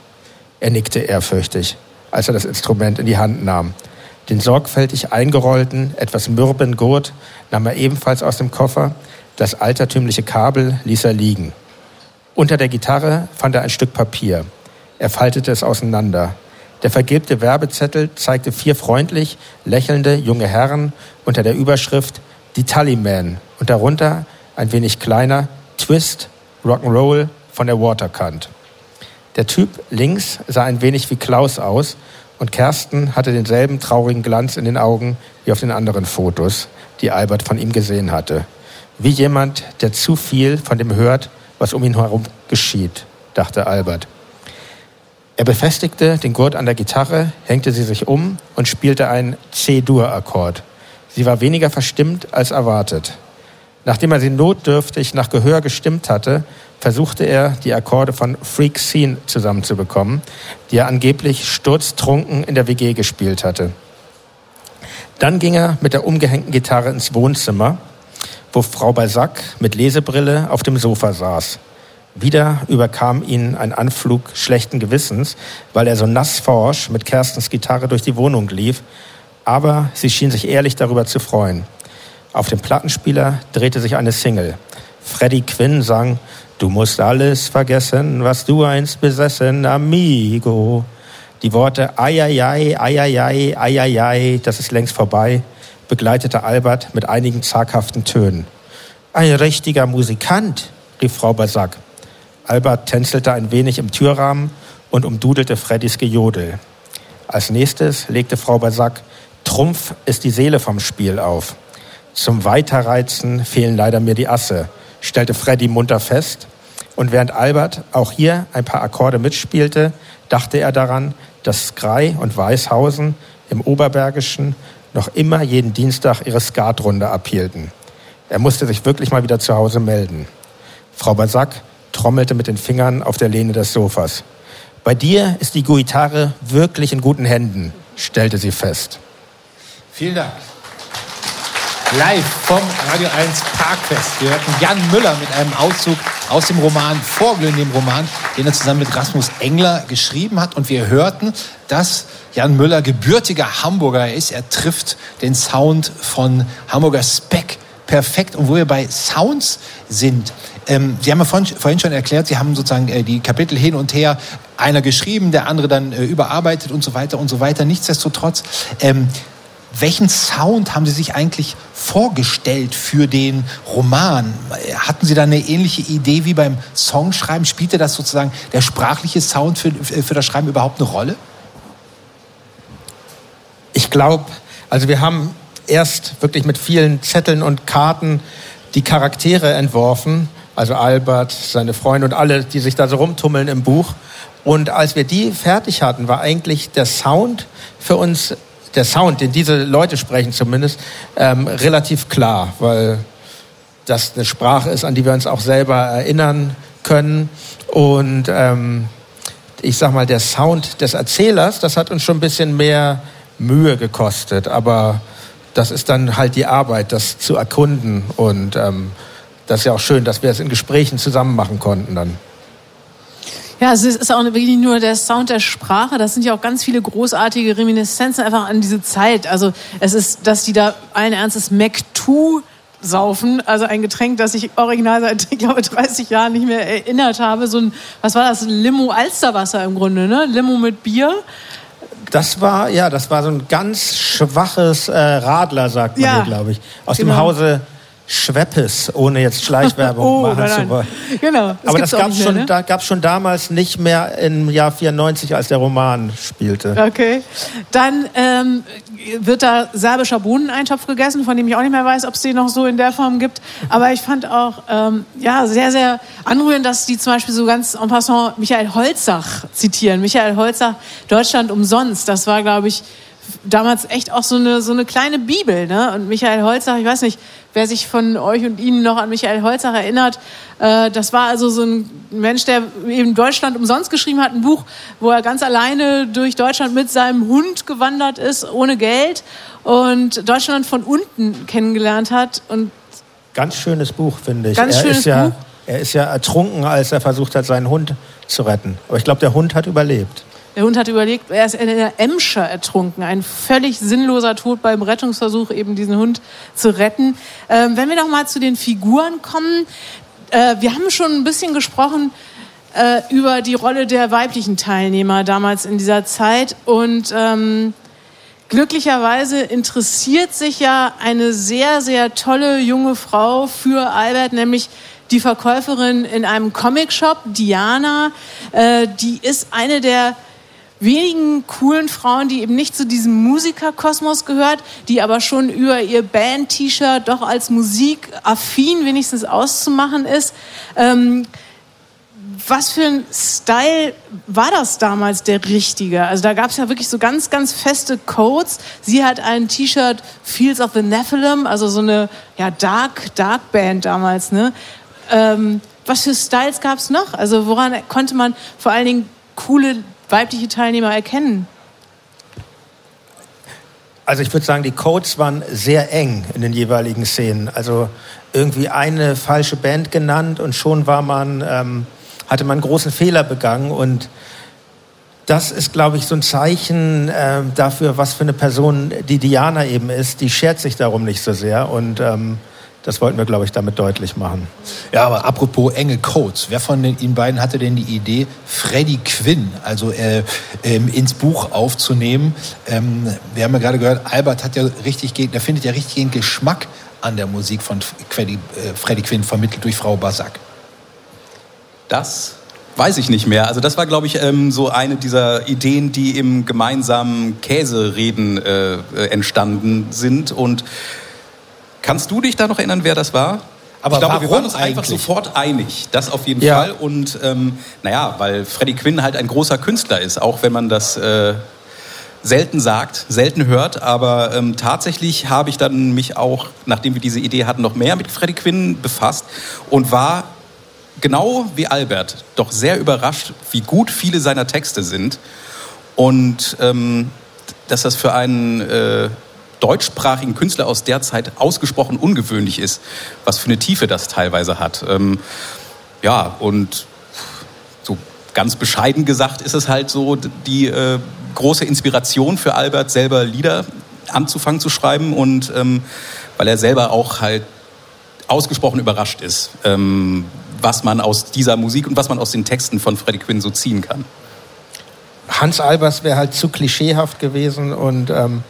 Er nickte ehrfürchtig, als er das Instrument in die Hand nahm. Den sorgfältig eingerollten, etwas mürben Gurt nahm er ebenfalls aus dem Koffer. Das altertümliche Kabel ließ er liegen. Unter der Gitarre fand er ein Stück Papier. Er faltete es auseinander. Der vergilbte Werbezettel zeigte vier freundlich lächelnde junge Herren unter der Überschrift Die Tallyman und darunter ein wenig kleiner Twist Rock'n'Roll von der Waterkant. Der Typ links sah ein wenig wie Klaus aus und Kersten hatte denselben traurigen Glanz in den Augen wie auf den anderen Fotos, die Albert von ihm gesehen hatte. Wie jemand, der zu viel von dem hört, was um ihn herum geschieht, dachte Albert. Er befestigte den Gurt an der Gitarre, hängte sie sich um und spielte einen C-Dur-Akkord. Sie war weniger verstimmt als erwartet. Nachdem er sie notdürftig nach Gehör gestimmt hatte, versuchte er, die Akkorde von Freak Scene zusammenzubekommen, die er angeblich sturztrunken in der WG gespielt hatte. Dann ging er mit der umgehängten Gitarre ins Wohnzimmer, wo Frau Balzac mit Lesebrille auf dem Sofa saß. Wieder überkam ihn ein Anflug schlechten Gewissens, weil er so nassforsch mit Kerstens Gitarre durch die Wohnung lief, aber sie schien sich ehrlich darüber zu freuen. Auf dem Plattenspieler drehte sich eine Single. Freddie Quinn sang Du musst alles vergessen, was du einst besessen, amigo. Die Worte Eieiei, Eieiei, Eieiei, das ist längst vorbei, begleitete Albert mit einigen zaghaften Tönen. Ein richtiger Musikant, rief Frau Basak. Albert tänzelte ein wenig im Türrahmen und umdudelte Freddys Gejodel. Als nächstes legte Frau Basak Trumpf ist die Seele vom Spiel auf. Zum Weiterreizen fehlen leider mir die Asse, stellte Freddy munter fest. Und während Albert auch hier ein paar Akkorde mitspielte, dachte er daran, dass Skrei und Weißhausen im Oberbergischen noch immer jeden Dienstag ihre Skatrunde abhielten. Er musste sich wirklich mal wieder zu Hause melden. Frau Basak trommelte mit den Fingern auf der Lehne des Sofas. Bei dir ist die Guitare wirklich in guten Händen, stellte sie fest. Vielen Dank. live vom Radio 1 Parkfest. Wir hörten Jan Müller mit einem Auszug aus dem Roman Vorglühen, dem Roman, den er zusammen mit Rasmus Engler geschrieben hat. Und wir hörten, dass Jan Müller gebürtiger Hamburger ist. Er trifft den Sound von Hamburger Speck perfekt. Und wo wir bei Sounds sind, ähm, Sie haben ja vorhin, vorhin, schon erklärt, Sie haben sozusagen äh, die Kapitel hin und her, einer geschrieben, der andere dann äh, überarbeitet und so weiter und so weiter. Nichtsdestotrotz, ähm, welchen Sound haben Sie sich eigentlich vorgestellt für den Roman? Hatten Sie da eine ähnliche Idee wie beim Songschreiben? Spielte das sozusagen der sprachliche Sound für, für das Schreiben überhaupt eine Rolle? Glaube, also wir haben erst wirklich mit vielen Zetteln und Karten die Charaktere entworfen, also Albert, seine Freunde und alle, die sich da so rumtummeln im Buch. Und als wir die fertig hatten, war eigentlich der Sound für uns der Sound, den diese Leute sprechen zumindest, ähm, relativ klar, weil das eine Sprache ist, an die wir uns auch selber erinnern können. Und ähm, ich sag mal, der Sound des Erzählers, das hat uns schon ein bisschen mehr Mühe gekostet, aber das ist dann halt die Arbeit, das zu erkunden. Und ähm, das ist ja auch schön, dass wir es in Gesprächen zusammen machen konnten dann. Ja, es ist auch wirklich nur der Sound der Sprache. Das sind ja auch ganz viele großartige Reminiszenzen einfach an diese Zeit. Also es ist, dass die da allen Ernstes Mac 2 saufen, also ein Getränk, das ich original seit, ich glaube, 30 Jahren nicht mehr erinnert habe. So ein, was war das? Limo Alsterwasser im Grunde, ne? Limo mit Bier. Das war, ja, das war so ein ganz schwaches äh, Radler, sagt man ja, hier, glaube ich. Aus genau. dem Hause Schweppes, ohne jetzt Schleichwerbung oh, machen nein, zu wollen. Genau. Das Aber das gab es schon, ne? da, gab's schon damals nicht mehr im Jahr 94, als der Roman spielte. Okay. Dann ähm, wird da serbischer Bohneneintopf gegessen, von dem ich auch nicht mehr weiß, ob es den noch so in der Form gibt. Aber ich fand auch ähm, ja, sehr, sehr anrührend, dass die zum Beispiel so ganz en passant Michael Holzach zitieren. Michael Holzach, Deutschland umsonst. Das war, glaube ich, damals echt auch so eine, so eine kleine Bibel. Ne? Und Michael Holzach, ich weiß nicht, wer sich von euch und Ihnen noch an Michael Holzach erinnert, äh, das war also so ein Mensch, der eben Deutschland umsonst geschrieben hat, ein Buch, wo er ganz alleine durch Deutschland mit seinem Hund gewandert ist, ohne Geld und Deutschland von unten kennengelernt hat. Und ganz schönes Buch, finde ich. Ganz er schönes ist ja, Buch. Er ist ja ertrunken, als er versucht hat, seinen Hund zu retten. Aber ich glaube, der Hund hat überlebt. Der Hund hat überlegt, er ist in der Emscher ertrunken. Ein völlig sinnloser Tod beim Rettungsversuch, eben diesen Hund zu retten. Ähm, wenn wir noch mal zu den Figuren kommen. Äh, wir haben schon ein bisschen gesprochen äh, über die Rolle der weiblichen Teilnehmer damals in dieser Zeit. Und ähm, glücklicherweise interessiert sich ja eine sehr, sehr tolle junge Frau für Albert, nämlich die Verkäuferin in einem Comicshop, Diana. Äh, die ist eine der wenigen coolen Frauen, die eben nicht zu diesem Musikerkosmos gehört, die aber schon über ihr Band-T-Shirt doch als musikaffin wenigstens auszumachen ist. Ähm, was für ein Style war das damals der richtige? Also da gab es ja wirklich so ganz, ganz feste Codes. Sie hat ein T-Shirt Fields of the Nephilim, also so eine ja, Dark, Dark Band damals. Ne? Ähm, was für Styles gab es noch? Also woran konnte man vor allen Dingen coole weibliche Teilnehmer erkennen? Also ich würde sagen, die Codes waren sehr eng in den jeweiligen Szenen. Also irgendwie eine falsche Band genannt und schon war man, ähm, hatte man einen großen Fehler begangen und das ist, glaube ich, so ein Zeichen äh, dafür, was für eine Person die Diana eben ist. Die schert sich darum nicht so sehr und ähm, das wollten wir, glaube ich, damit deutlich machen. Ja, aber apropos enge Codes. Wer von den, Ihnen beiden hatte denn die Idee, Freddie Quinn also äh, ähm, ins Buch aufzunehmen? Ähm, wir haben ja gerade gehört, Albert hat ja richtig, der findet ja richtig den Geschmack an der Musik von Freddie, äh, Freddie Quinn, vermittelt durch Frau Basak. Das weiß ich nicht mehr. Also das war, glaube ich, ähm, so eine dieser Ideen, die im gemeinsamen Käsereden äh, äh entstanden sind und Kannst du dich da noch erinnern, wer das war? Aber ich glaube, wir waren uns eigentlich? einfach sofort einig, das auf jeden ja. Fall. Und ähm, naja, weil Freddie Quinn halt ein großer Künstler ist, auch wenn man das äh, selten sagt, selten hört. Aber ähm, tatsächlich habe ich dann mich auch, nachdem wir diese Idee hatten, noch mehr mit Freddie Quinn befasst und war genau wie Albert doch sehr überrascht, wie gut viele seiner Texte sind und ähm, dass das für einen äh, deutschsprachigen Künstler aus der Zeit ausgesprochen ungewöhnlich ist. Was für eine Tiefe das teilweise hat. Ähm, ja, und so ganz bescheiden gesagt ist es halt so die äh, große Inspiration für Albert, selber Lieder anzufangen zu schreiben und ähm, weil er selber auch halt ausgesprochen überrascht ist, ähm, was man aus dieser Musik und was man aus den Texten von Freddie Quinn so ziehen kann. Hans Albers wäre halt zu klischeehaft gewesen und ähm,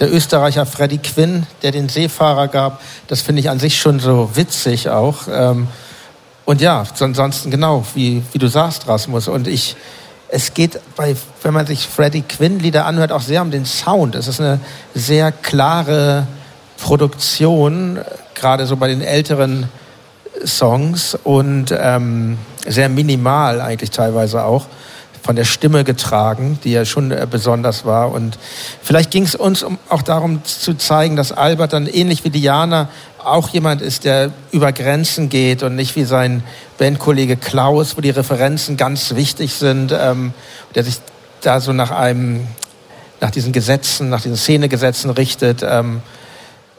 der Österreicher Freddy Quinn, der den Seefahrer gab, das finde ich an sich schon so witzig auch. Ähm, und ja, ansonsten genau, wie, wie du sagst, Rasmus. Und ich, es geht bei, wenn man sich Freddy Quinn Lieder anhört, auch sehr um den Sound. Es ist eine sehr klare Produktion, gerade so bei den älteren Songs und ähm, sehr minimal eigentlich teilweise auch von der Stimme getragen, die ja schon äh, besonders war. Und vielleicht ging es uns auch darum zu zeigen, dass Albert dann ähnlich wie Diana auch jemand ist, der über Grenzen geht und nicht wie sein Bandkollege Klaus, wo die Referenzen ganz wichtig sind, ähm, der sich da so nach einem, nach diesen Gesetzen, nach diesen Szenegesetzen richtet, ähm,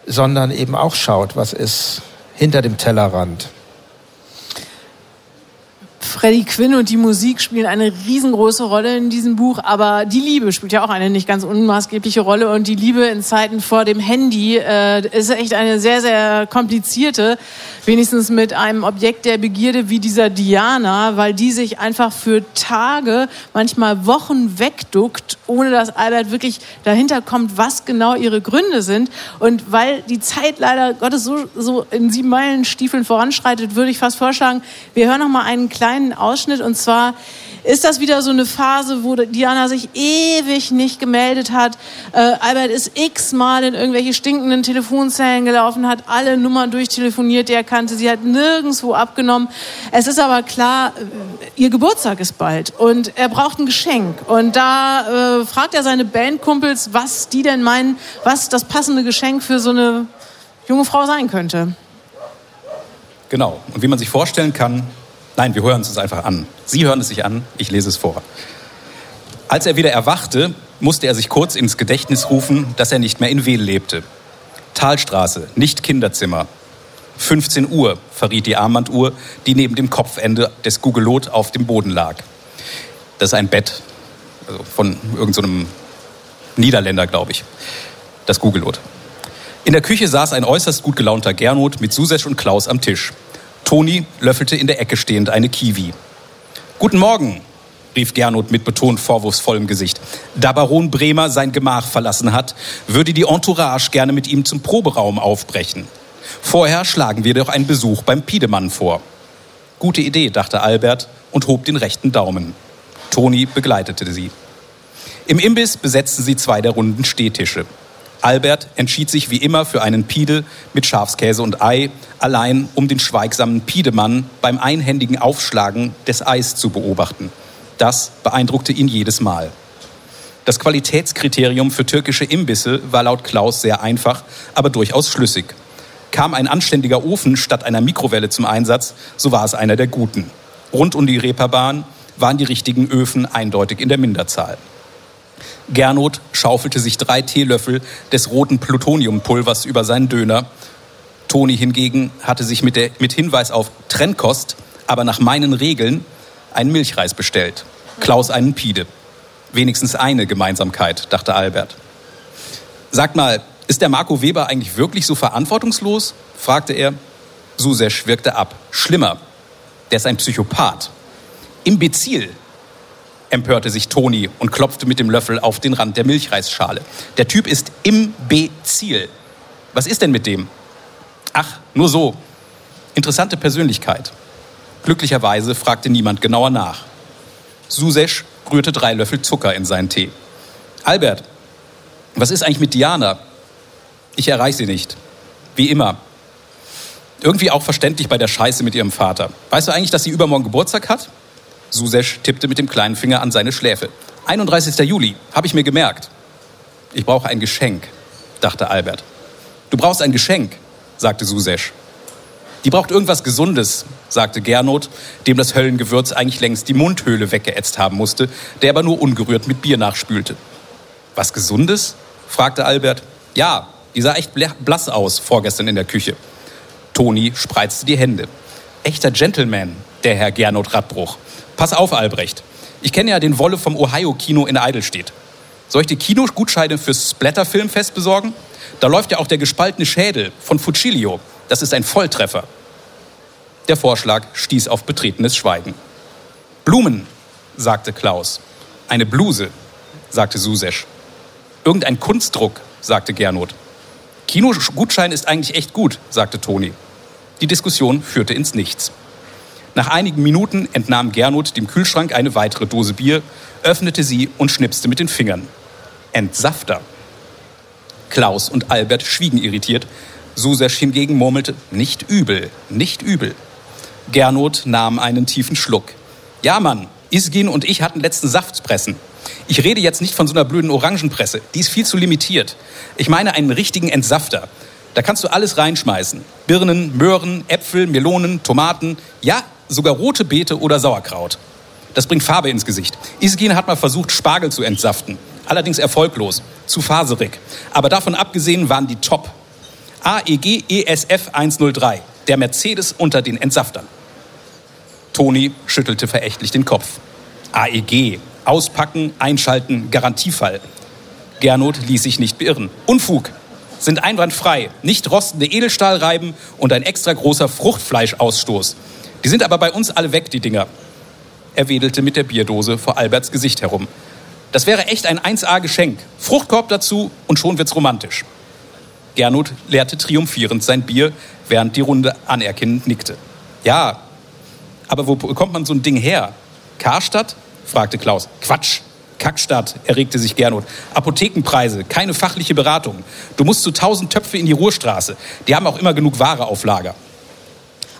sondern eben auch schaut, was ist hinter dem Tellerrand. Freddie Quinn und die Musik spielen eine riesengroße Rolle in diesem Buch, aber die Liebe spielt ja auch eine nicht ganz unmaßgebliche Rolle und die Liebe in Zeiten vor dem Handy äh, ist echt eine sehr, sehr komplizierte, wenigstens mit einem Objekt der Begierde wie dieser Diana, weil die sich einfach für Tage, manchmal Wochen wegduckt, ohne dass Albert wirklich dahinter kommt, was genau ihre Gründe sind. Und weil die Zeit leider Gottes so, so in sieben Meilen Stiefeln voranschreitet, würde ich fast vorschlagen, wir hören noch mal einen kleinen kleinen Ausschnitt. Und zwar ist das wieder so eine Phase, wo Diana sich ewig nicht gemeldet hat. Äh, Albert ist x-mal in irgendwelche stinkenden Telefonzellen gelaufen, hat alle Nummern durchtelefoniert, die er kannte. Sie hat nirgendwo abgenommen. Es ist aber klar, ihr Geburtstag ist bald und er braucht ein Geschenk. Und da äh, fragt er seine Bandkumpels, was die denn meinen, was das passende Geschenk für so eine junge Frau sein könnte. Genau. Und wie man sich vorstellen kann, Nein, wir hören es uns einfach an. Sie hören es sich an, ich lese es vor. Als er wieder erwachte, musste er sich kurz ins Gedächtnis rufen, dass er nicht mehr in Wehl lebte. Talstraße, nicht Kinderzimmer. 15 Uhr, verriet die Armbanduhr, die neben dem Kopfende des Gugelot auf dem Boden lag. Das ist ein Bett also von irgendeinem so Niederländer, glaube ich. Das Gugelot. In der Küche saß ein äußerst gut gelaunter Gernot mit Susesch und Klaus am Tisch. Toni löffelte in der Ecke stehend eine Kiwi. Guten Morgen, rief Gernot mit betont vorwurfsvollem Gesicht. Da Baron Bremer sein Gemach verlassen hat, würde die Entourage gerne mit ihm zum Proberaum aufbrechen. Vorher schlagen wir doch einen Besuch beim Piedemann vor. Gute Idee, dachte Albert und hob den rechten Daumen. Toni begleitete sie. Im Imbiss besetzten sie zwei der runden Stehtische. Albert entschied sich wie immer für einen Piedel mit Schafskäse und Ei, allein um den schweigsamen Piedemann beim einhändigen Aufschlagen des Eis zu beobachten. Das beeindruckte ihn jedes Mal. Das Qualitätskriterium für türkische Imbisse war laut Klaus sehr einfach, aber durchaus schlüssig. Kam ein anständiger Ofen statt einer Mikrowelle zum Einsatz, so war es einer der guten. Rund um die Reeperbahn waren die richtigen Öfen eindeutig in der Minderzahl. Gernot schaufelte sich drei Teelöffel des roten Plutoniumpulvers über seinen Döner. Toni hingegen hatte sich mit, der, mit Hinweis auf Trennkost, aber nach meinen Regeln, einen Milchreis bestellt. Klaus einen Pide. Wenigstens eine Gemeinsamkeit, dachte Albert. Sagt mal, ist der Marco Weber eigentlich wirklich so verantwortungslos? fragte er. Susesch wirkte ab. Schlimmer. Der ist ein Psychopath. Imbezil, empörte sich Toni und klopfte mit dem Löffel auf den Rand der Milchreisschale. Der Typ ist imbezil. Was ist denn mit dem? Ach, nur so. Interessante Persönlichkeit. Glücklicherweise fragte niemand genauer nach. Susesch rührte drei Löffel Zucker in seinen Tee. Albert, was ist eigentlich mit Diana? Ich erreiche sie nicht. Wie immer. Irgendwie auch verständlich bei der Scheiße mit ihrem Vater. Weißt du eigentlich, dass sie übermorgen Geburtstag hat? Susesch tippte mit dem kleinen Finger an seine Schläfe. 31. Juli, habe ich mir gemerkt. Ich brauche ein Geschenk, dachte Albert. Du brauchst ein Geschenk, sagte Susesch. Die braucht irgendwas Gesundes, sagte Gernot, dem das Höllengewürz eigentlich längst die Mundhöhle weggeätzt haben musste, der aber nur ungerührt mit Bier nachspülte. Was Gesundes? fragte Albert. Ja, die sah echt blass aus vorgestern in der Küche. Toni spreizte die Hände. Echter Gentleman, der Herr Gernot Radbruch. Pass auf, Albrecht. Ich kenne ja den Wolle vom Ohio-Kino in Eidelstedt. Soll ich dir Kinogutscheine fürs Splatter-Filmfest besorgen? Da läuft ja auch der gespaltene Schädel von Fucilio. Das ist ein Volltreffer. Der Vorschlag stieß auf betretenes Schweigen. Blumen, sagte Klaus. Eine Bluse, sagte Susesch. Irgendein Kunstdruck, sagte Gernot. Kinogutschein ist eigentlich echt gut, sagte Toni. Die Diskussion führte ins Nichts. Nach einigen Minuten entnahm Gernot dem Kühlschrank eine weitere Dose Bier, öffnete sie und schnipste mit den Fingern. Entsafter. Klaus und Albert schwiegen irritiert. Susesch hingegen murmelte, nicht übel, nicht übel. Gernot nahm einen tiefen Schluck. Ja, Mann, Isgin und ich hatten letzten Saftpressen. Ich rede jetzt nicht von so einer blöden Orangenpresse. Die ist viel zu limitiert. Ich meine einen richtigen Entsafter. Da kannst du alles reinschmeißen. Birnen, Möhren, Äpfel, Melonen, Tomaten. Ja, sogar rote Beete oder Sauerkraut. Das bringt Farbe ins Gesicht. Isgin hat mal versucht, Spargel zu entsaften. Allerdings erfolglos. Zu faserig. Aber davon abgesehen waren die top. AEG ESF 103. Der Mercedes unter den Entsaftern. Toni schüttelte verächtlich den Kopf. AEG. Auspacken, einschalten, Garantiefall. Gernot ließ sich nicht beirren. Unfug. Sind einwandfrei. Nicht rostende Edelstahlreiben und ein extra großer Fruchtfleischausstoß. Die sind aber bei uns alle weg, die Dinger. Er wedelte mit der Bierdose vor Alberts Gesicht herum. Das wäre echt ein 1A-Geschenk. Fruchtkorb dazu und schon wird's romantisch. Gernot leerte triumphierend sein Bier, während die Runde anerkennend nickte. Ja, aber wo bekommt man so ein Ding her? Karstadt? fragte Klaus. Quatsch. Kackstadt, erregte sich Gernot. Apothekenpreise, keine fachliche Beratung. Du musst zu tausend Töpfe in die Ruhrstraße. Die haben auch immer genug Ware auf Lager.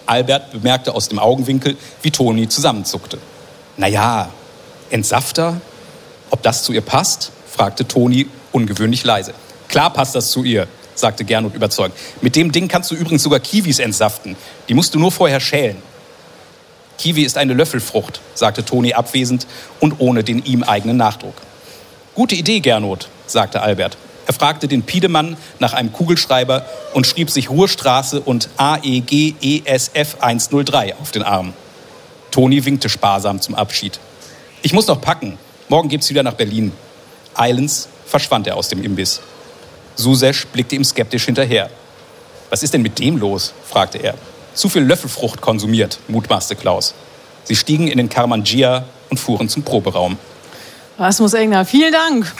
Albert bemerkte aus dem Augenwinkel, wie Toni zusammenzuckte. Na ja, Entsafter? Ob das zu ihr passt? fragte Toni ungewöhnlich leise. Klar passt das zu ihr, sagte Gernot überzeugt. Mit dem Ding kannst du übrigens sogar Kiwis entsaften. Die musst du nur vorher schälen. Kiwi ist eine Löffelfrucht, sagte Toni abwesend und ohne den ihm eigenen Nachdruck. Gute Idee, Gernot, sagte Albert. Er fragte den Piedemann nach einem Kugelschreiber und schrieb sich Ruhrstraße und AEGESF 103 auf den Arm. Toni winkte sparsam zum Abschied. Ich muss noch packen. Morgen geht's wieder nach Berlin. Eilends verschwand er aus dem Imbiss. Susesch blickte ihm skeptisch hinterher. Was ist denn mit dem los? fragte er. Zu viel Löffelfrucht konsumiert, mutmaßte Klaus. Sie stiegen in den Karmangia und fuhren zum Proberaum. Rasmus Engner, vielen Dank.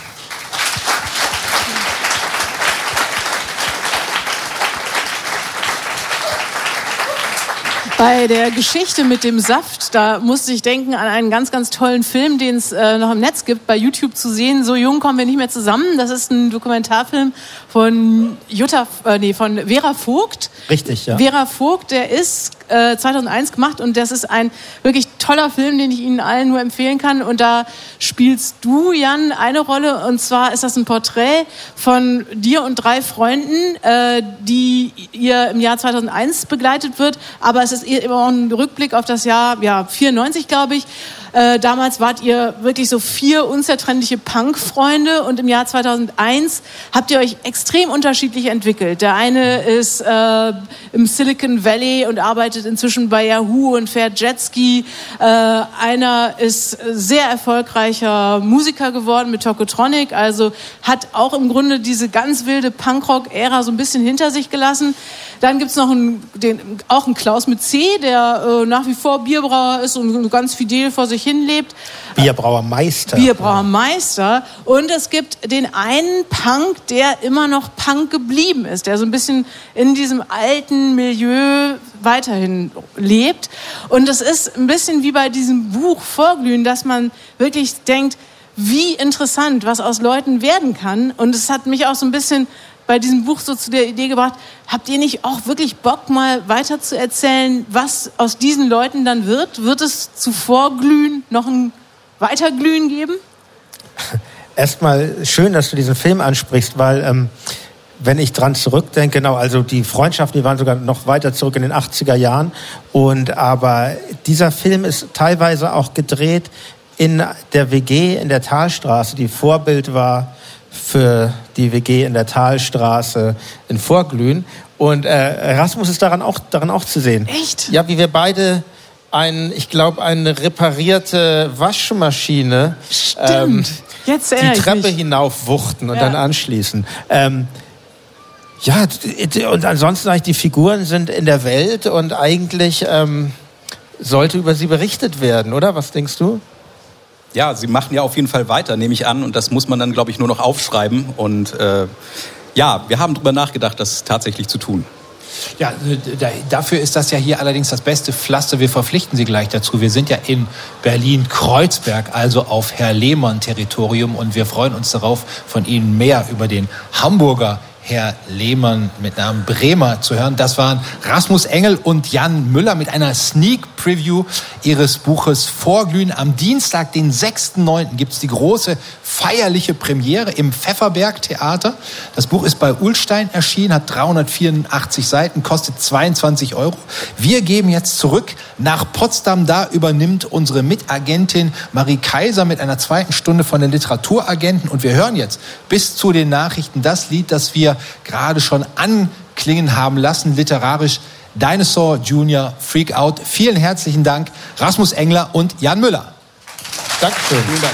Bei der Geschichte mit dem Saft, da musste ich denken an einen ganz, ganz tollen Film, den es äh, noch im Netz gibt, bei YouTube zu sehen. So jung kommen wir nicht mehr zusammen. Das ist ein Dokumentarfilm von Jutta, äh, nee, von Vera Vogt. Richtig, ja. Vera Vogt, der ist äh, 2001 gemacht und das ist ein wirklich toller Film, den ich Ihnen allen nur empfehlen kann. Und da spielst du, Jan, eine Rolle. Und zwar ist das ein Porträt von dir und drei Freunden, äh, die ihr im Jahr 2001 begleitet wird. Aber es ist immer auch ein Rückblick auf das Jahr ja, 94, glaube ich. Äh, damals wart ihr wirklich so vier unzertrennliche Punk-Freunde und im Jahr 2001 habt ihr euch extrem unterschiedlich entwickelt. Der eine ist äh, im Silicon Valley und arbeitet inzwischen bei Yahoo und fährt Jetski. Äh, einer ist sehr erfolgreicher Musiker geworden mit Tokotronic, also hat auch im Grunde diese ganz wilde Punkrock-Ära so ein bisschen hinter sich gelassen. Dann gibt's noch einen, den, auch einen Klaus mit C, der äh, nach wie vor Bierbrauer ist und ganz fidel vor sich hin lebt. Bierbrauermeister. Bierbrauermeister. Und es gibt den einen Punk, der immer noch Punk geblieben ist, der so ein bisschen in diesem alten Milieu weiterhin lebt. Und es ist ein bisschen wie bei diesem Buch Vorglühen, dass man wirklich denkt, wie interessant, was aus Leuten werden kann. Und es hat mich auch so ein bisschen bei diesem Buch so zu der Idee gebracht, habt ihr nicht auch wirklich Bock, mal weiter zu erzählen, was aus diesen Leuten dann wird? Wird es zu Vorglühen noch ein Weiterglühen geben? Erstmal schön, dass du diesen Film ansprichst, weil ähm, wenn ich dran zurückdenke, genau, also die Freundschaften, die waren sogar noch weiter zurück in den 80er Jahren. Und aber dieser Film ist teilweise auch gedreht in der WG in der Talstraße, die Vorbild war für die WG in der Talstraße in Vorglühen. Und äh, Rasmus ist daran auch, daran auch zu sehen. Echt? Ja, wie wir beide ein, ich glaube, eine reparierte Waschmaschine Stimmt. Jetzt die Treppe hinaufwuchten und Ja. dann anschließen. Ähm, ja, und ansonsten eigentlich die Figuren sind in der Welt und eigentlich ähm, sollte über sie berichtet werden, oder? Was denkst du? Ja, sie machen ja auf jeden Fall weiter, nehme ich an. Und das muss man dann, glaube ich, nur noch aufschreiben. Und äh, ja, wir haben darüber nachgedacht, das tatsächlich zu tun. Ja, äh, da, dafür ist das ja hier allerdings das beste Pflaster. Wir verpflichten Sie gleich dazu. Wir sind ja in Berlin-Kreuzberg, also auf Herr Lehmann-Territorium. Und wir freuen uns darauf, von Ihnen mehr über den Hamburger Herr Lehmann mit Namen Bremer zu hören. Das waren Rasmus Engel und Jan Müller mit einer Sneak Preview ihres Buches Vorglühen. Am Dienstag, den 6.9. gibt es die große feierliche Premiere im Pfefferberg Theater. Das Buch ist bei Ulstein erschienen, hat 384 Seiten, kostet 22 Euro. Wir geben jetzt zurück nach Potsdam. Da übernimmt unsere Mitagentin Marie Kaiser mit einer zweiten Stunde von den Literaturagenten. Und wir hören jetzt bis zu den Nachrichten das Lied, das wir gerade schon anklingen haben lassen, literarisch. Dinosaur Junior Freak Out. Vielen herzlichen Dank, Rasmus Engler und Jan Müller. Dankeschön. Vielen Dank.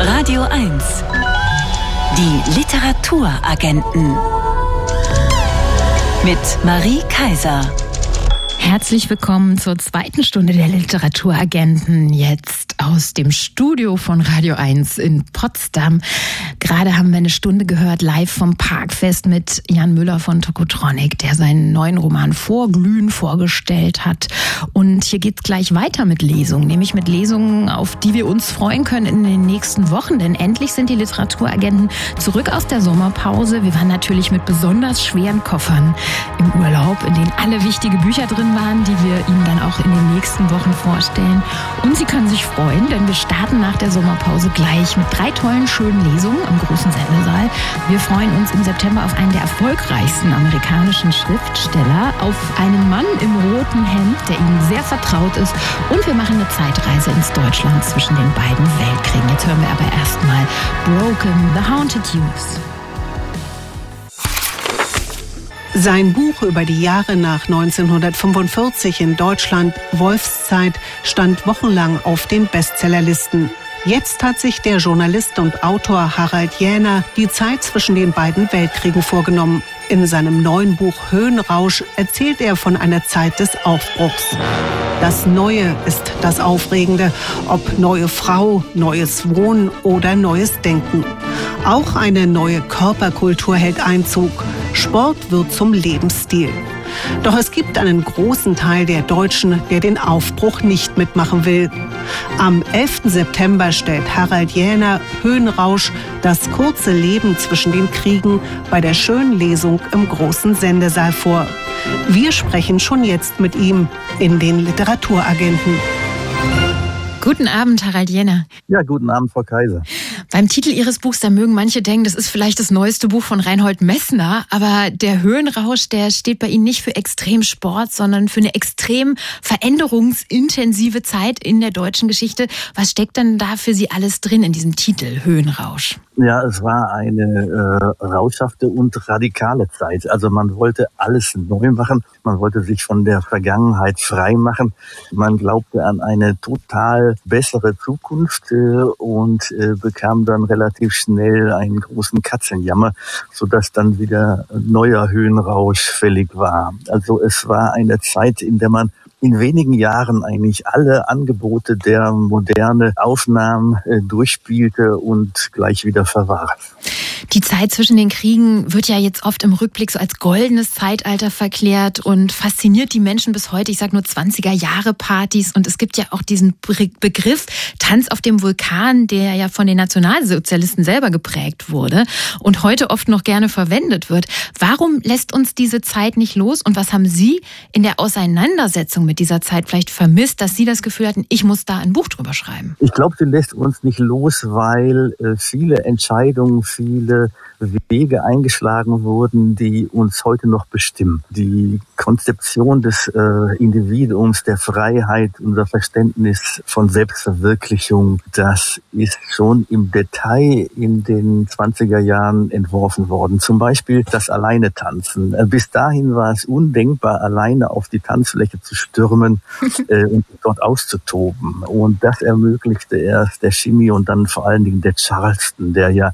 Radio 1. Die Literaturagenten. Mit Marie Kaiser. Herzlich willkommen zur zweiten Stunde der Literaturagenten. Jetzt aus dem Studio von Radio 1 in Potsdam. Gerade haben wir eine Stunde gehört, live vom Parkfest mit Jan Müller von Tokotronic, der seinen neuen Roman Vorglühen vorgestellt hat. Und hier geht's gleich weiter mit Lesungen, nämlich mit Lesungen, auf die wir uns freuen können in den nächsten Wochen. Denn endlich sind die Literaturagenten zurück aus der Sommerpause. Wir waren natürlich mit besonders schweren Koffern im Urlaub, in denen alle wichtige Bücher drin waren, die wir Ihnen dann auch in den nächsten Wochen vorstellen. Und Sie können sich freuen, denn wir starten nach der Sommerpause gleich mit drei tollen, schönen Lesungen im großen Sendesaal. Wir freuen uns im September auf einen der erfolgreichsten amerikanischen Schriftsteller, auf einen Mann im roten Hemd, der Ihnen sehr vertraut ist. Und wir machen eine Zeitreise ins Deutschland zwischen den beiden Weltkriegen. Jetzt hören wir aber erstmal Broken, The Haunted Youth. Sein Buch über die Jahre nach 1945 in Deutschland, Wolfszeit, stand wochenlang auf den Bestsellerlisten. Jetzt hat sich der Journalist und Autor Harald Jäner die Zeit zwischen den beiden Weltkriegen vorgenommen. In seinem neuen Buch Höhenrausch erzählt er von einer Zeit des Aufbruchs. Das Neue ist das Aufregende, ob neue Frau, neues Wohnen oder neues Denken. Auch eine neue Körperkultur hält Einzug. Sport wird zum Lebensstil. Doch es gibt einen großen Teil der Deutschen, der den Aufbruch nicht mitmachen will. Am 11. September stellt Harald Jäner Höhenrausch das kurze Leben zwischen den Kriegen bei der schönen Lesung im großen Sendesaal vor. Wir sprechen schon jetzt mit ihm in den Literaturagenten. Guten Abend, Harald Jenner. Ja, guten Abend, Frau Kaiser. Beim Titel Ihres Buchs, da mögen manche denken, das ist vielleicht das neueste Buch von Reinhold Messner, aber der Höhenrausch, der steht bei Ihnen nicht für Extremsport, sondern für eine extrem veränderungsintensive Zeit in der deutschen Geschichte. Was steckt denn da für Sie alles drin in diesem Titel Höhenrausch? Ja, es war eine äh, rauschhafte und radikale Zeit. Also man wollte alles neu machen. Man wollte sich von der Vergangenheit frei machen. Man glaubte an eine total bessere Zukunft äh, und äh, bekam dann relativ schnell einen großen Katzenjammer, sodass dann wieder neuer Höhenrausch fällig war. Also es war eine Zeit, in der man in wenigen Jahren eigentlich alle Angebote der moderne Aufnahmen äh, durchspielte und gleich wieder verwarf. Die Zeit zwischen den Kriegen wird ja jetzt oft im Rückblick so als goldenes Zeitalter verklärt und fasziniert die Menschen bis heute. Ich sage nur 20er Jahre Partys und es gibt ja auch diesen Be Begriff Tanz auf dem Vulkan, der ja von den Nationalsozialisten selber geprägt wurde und heute oft noch gerne verwendet wird. Warum lässt uns diese Zeit nicht los und was haben Sie in der Auseinandersetzung mit dieser Zeit vielleicht vermisst, dass Sie das Gefühl hatten, ich muss da ein Buch drüber schreiben? Ich glaube, sie lässt uns nicht los, weil äh, viele Entscheidungen, viele viele Wege eingeschlagen wurden, die uns heute noch bestimmen. Die Konzeption des äh, Individuums, der Freiheit, unser Verständnis von Selbstverwirklichung, das ist schon im Detail in den 20er Jahren entworfen worden. Zum Beispiel das Alleine tanzen. Äh, bis dahin war es undenkbar, alleine auf die Tanzfläche zu stürmen äh, und dort auszutoben. Und das ermöglichte erst der Chemie und dann vor allen Dingen der Charleston, der ja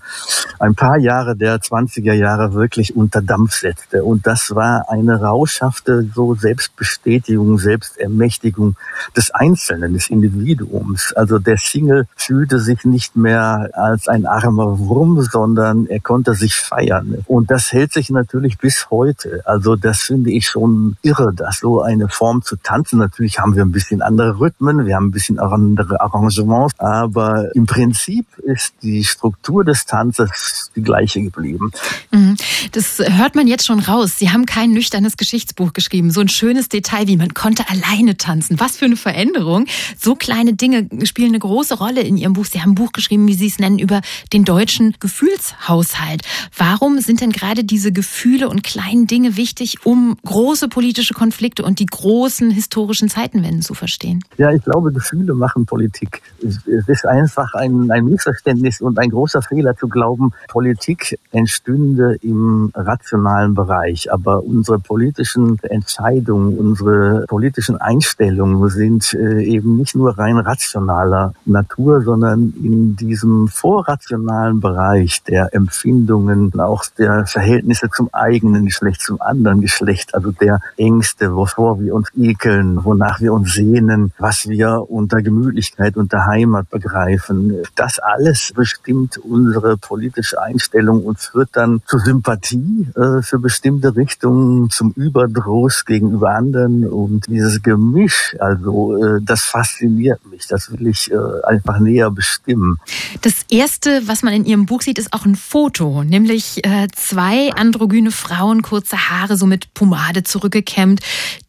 ein paar Jahre Jahre der 20er Jahre wirklich unter Dampf setzte. Und das war eine rauschhafte so Selbstbestätigung, Selbstermächtigung des Einzelnen, des Individuums. Also der Single fühlte sich nicht mehr als ein armer Wurm, sondern er konnte sich feiern. Und das hält sich natürlich bis heute. Also das finde ich schon irre, dass so eine Form zu tanzen. Natürlich haben wir ein bisschen andere Rhythmen, wir haben ein bisschen andere Arrangements, aber im Prinzip ist die Struktur des Tanzes die gleiche geblieben. Mhm. Das hört man jetzt schon raus. Sie haben kein nüchternes Geschichtsbuch geschrieben. So ein schönes Detail wie man konnte alleine tanzen. Was für eine Veränderung. So kleine Dinge spielen eine große Rolle in Ihrem Buch. Sie haben ein Buch geschrieben, wie Sie es nennen, über den deutschen Gefühlshaushalt. Warum sind denn gerade diese Gefühle und kleinen Dinge wichtig, um große politische Konflikte und die großen historischen Zeitenwenden zu verstehen? Ja, ich glaube, Gefühle machen Politik. Es ist einfach ein, ein Missverständnis und ein großer Fehler zu glauben, Politik entstünde im rationalen Bereich. Aber unsere politischen Entscheidungen, unsere politischen Einstellungen sind äh, eben nicht nur rein rationaler Natur, sondern in diesem vorrationalen Bereich der Empfindungen, auch der Verhältnisse zum eigenen Geschlecht, zum anderen Geschlecht, also der Ängste, wovor wir uns ekeln, wonach wir uns sehnen, was wir unter Gemütlichkeit, unter Heimat begreifen. Das alles bestimmt unsere politische Einstellung und führt dann zur Sympathie äh, für bestimmte Richtungen, zum Überdruss gegenüber anderen. Und dieses Gemisch, also äh, das fasziniert mich, das will ich äh, einfach näher bestimmen. Das erste, was man in Ihrem Buch sieht, ist auch ein Foto, nämlich äh, zwei androgyne Frauen, kurze Haare, so mit Pomade zurückgekämmt,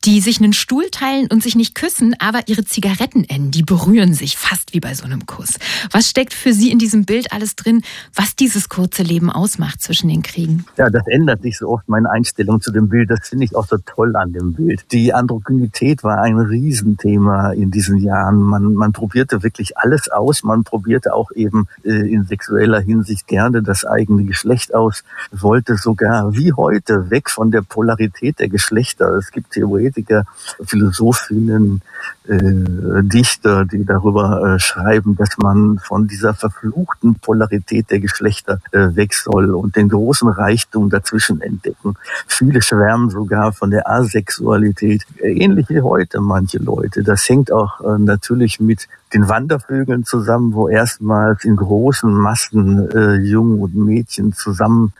die sich einen Stuhl teilen und sich nicht küssen, aber ihre Zigarettenenden, die berühren sich fast wie bei so einem Kuss. Was steckt für Sie in diesem Bild alles drin, was dieses kurze Leben ausmacht? zwischen den Kriegen. Ja, das ändert sich so oft meine Einstellung zu dem Bild. Das finde ich auch so toll an dem Bild. Die Androgynität war ein Riesenthema in diesen Jahren. Man, man probierte wirklich alles aus. Man probierte auch eben äh, in sexueller Hinsicht gerne das eigene Geschlecht aus, wollte sogar wie heute weg von der Polarität der Geschlechter. Es gibt Theoretiker, Philosophinnen, Dichter, die darüber äh, schreiben, dass man von dieser verfluchten Polarität der Geschlechter äh, weg soll und den großen Reichtum dazwischen entdecken. Viele schwärmen sogar von der Asexualität, ähnlich wie heute manche Leute. Das hängt auch äh, natürlich mit den Wandervögeln zusammen, wo erstmals in großen Massen äh, Jungen und Mädchen zusammen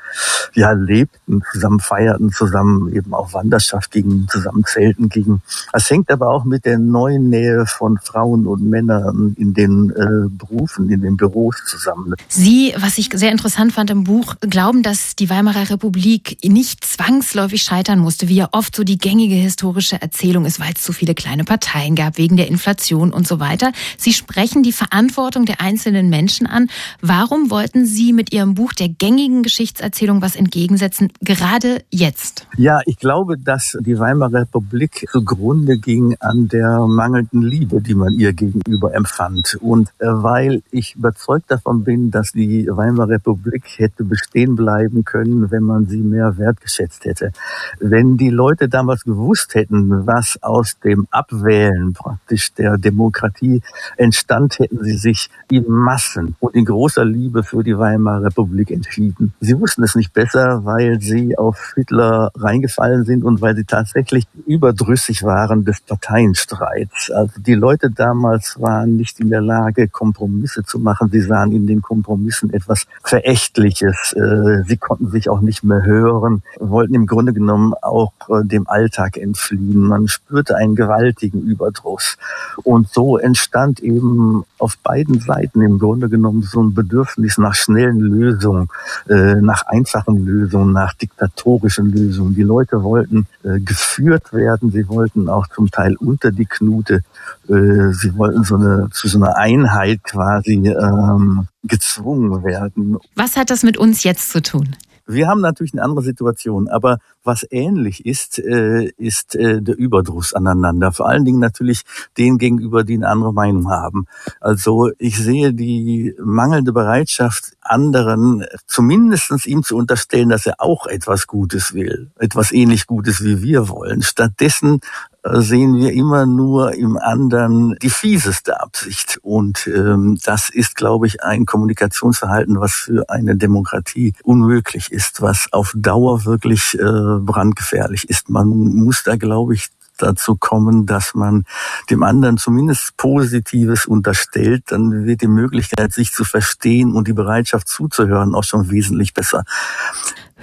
ja lebten, zusammen feierten, zusammen eben auch Wanderschaft gingen, zusammen zelten gingen. Das hängt aber auch mit der neuen Nähe von Frauen und Männern in den äh, Berufen, in den Büros zusammen. Sie, was ich sehr interessant fand im Buch, glauben, dass die Weimarer Republik nicht zwangsläufig scheitern musste, wie ja oft so die gängige historische Erzählung ist, weil es zu viele kleine Parteien gab, wegen der Inflation und so weiter. Sie sprechen die Verantwortung der einzelnen Menschen an. Warum wollten Sie mit Ihrem Buch der gängigen Geschichtserzählung was entgegensetzen, gerade jetzt? Ja, ich glaube, dass die Weimarer Republik zugrunde ging an der mangelnden Liebe, die man ihr gegenüber empfand. Und äh, weil ich überzeugt davon bin, dass die Weimarer Republik hätte bestehen bleiben können, wenn man sie mehr wertgeschätzt hätte. Wenn die Leute damals gewusst hätten, was aus dem Abwählen praktisch der Demokratie entstand, hätten sie sich in Massen und in großer Liebe für die Weimarer Republik entschieden. Sie wussten es nicht besser, weil sie auf Hitler reingefallen sind und weil sie tatsächlich überdrüssig waren des Parteienstreits. Also die Leute damals waren nicht in der Lage, Kompromisse zu machen. Sie sahen in den Kompromissen etwas Verächtliches. Äh, sie konnten sich auch nicht mehr hören, wollten im Grunde genommen auch äh, dem Alltag entfliehen. Man spürte einen gewaltigen Überdruss. Und so entstand eben auf beiden Seiten im Grunde genommen so ein Bedürfnis nach schnellen Lösungen, äh, nach einfachen Lösungen, nach diktatorischen Lösungen. Die Leute wollten geführt werden, sie wollten auch zum Teil unter die Knute vermute, äh, sie wollten so eine, zu so einer Einheit quasi ähm, gezwungen werden. Was hat das mit uns jetzt zu tun? Wir haben natürlich eine andere Situation, aber was ähnlich ist, äh, ist äh, der Überdruss aneinander. Vor allen Dingen natürlich den gegenüber, die eine andere Meinung haben. Also ich sehe die mangelnde Bereitschaft, anderen zumindestens ihm zu unterstellen, dass er auch etwas Gutes will, etwas ähnlich Gutes wie wir wollen. Stattdessen sehen wir immer nur im anderen die fieseste Absicht. Und ähm, das ist, glaube ich, ein Kommunikationsverhalten, was für eine Demokratie unmöglich ist, was auf Dauer wirklich äh, brandgefährlich ist. Man muss da, glaube ich, dazu kommen, dass man dem anderen zumindest Positives unterstellt, dann wird die Möglichkeit, sich zu verstehen und die Bereitschaft zuzuhören auch schon wesentlich besser.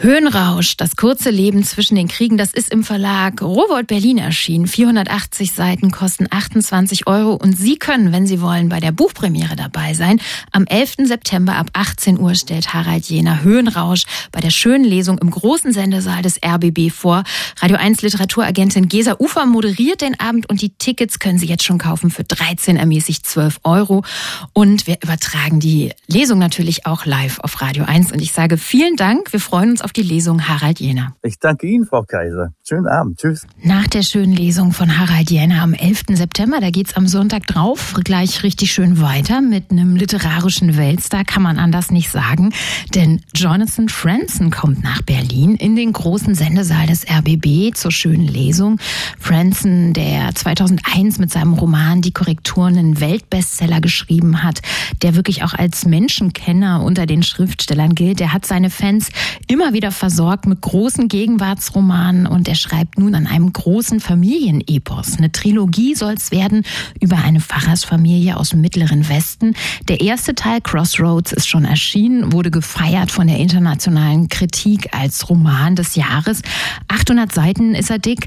Höhenrausch, das kurze Leben zwischen den Kriegen, das ist im Verlag Rowold Berlin erschienen. 480 Seiten kosten 28 Euro und Sie können, wenn Sie wollen, bei der Buchpremiere dabei sein. Am 11. September ab 18 Uhr stellt Harald Jener Höhenrausch bei der schönen Lesung im großen Sendesaal des RBB vor. Radio 1 Literaturagentin Gesa Ufer moderiert den Abend und die Tickets können Sie jetzt schon kaufen für 13 ermäßigt 12 Euro. Und wir übertragen die Lesung natürlich auch live auf Radio 1 und ich sage vielen Dank. Wir freuen uns auf auf die Lesung Harald Jener. Ich danke Ihnen, Frau Kaiser. Schönen Abend. Tschüss. Nach der schönen Lesung von Harald Jener am 11. September, da geht's am Sonntag drauf gleich richtig schön weiter mit einem literarischen Weltstar, kann man anders nicht sagen. Denn Jonathan Franzen kommt nach Berlin in den großen Sendesaal des RBB zur schönen Lesung. Franzen, der 2001 mit seinem Roman Die Korrekturen einen Weltbestseller geschrieben hat, der wirklich auch als Menschenkenner unter den Schriftstellern gilt, der hat seine Fans immer wieder wieder versorgt mit großen Gegenwartsromanen und er schreibt nun an einem großen Familienepos. Eine Trilogie soll es werden über eine Pfarrersfamilie aus dem Mittleren Westen. Der erste Teil Crossroads ist schon erschienen, wurde gefeiert von der internationalen Kritik als Roman des Jahres. 800 Seiten ist er dick.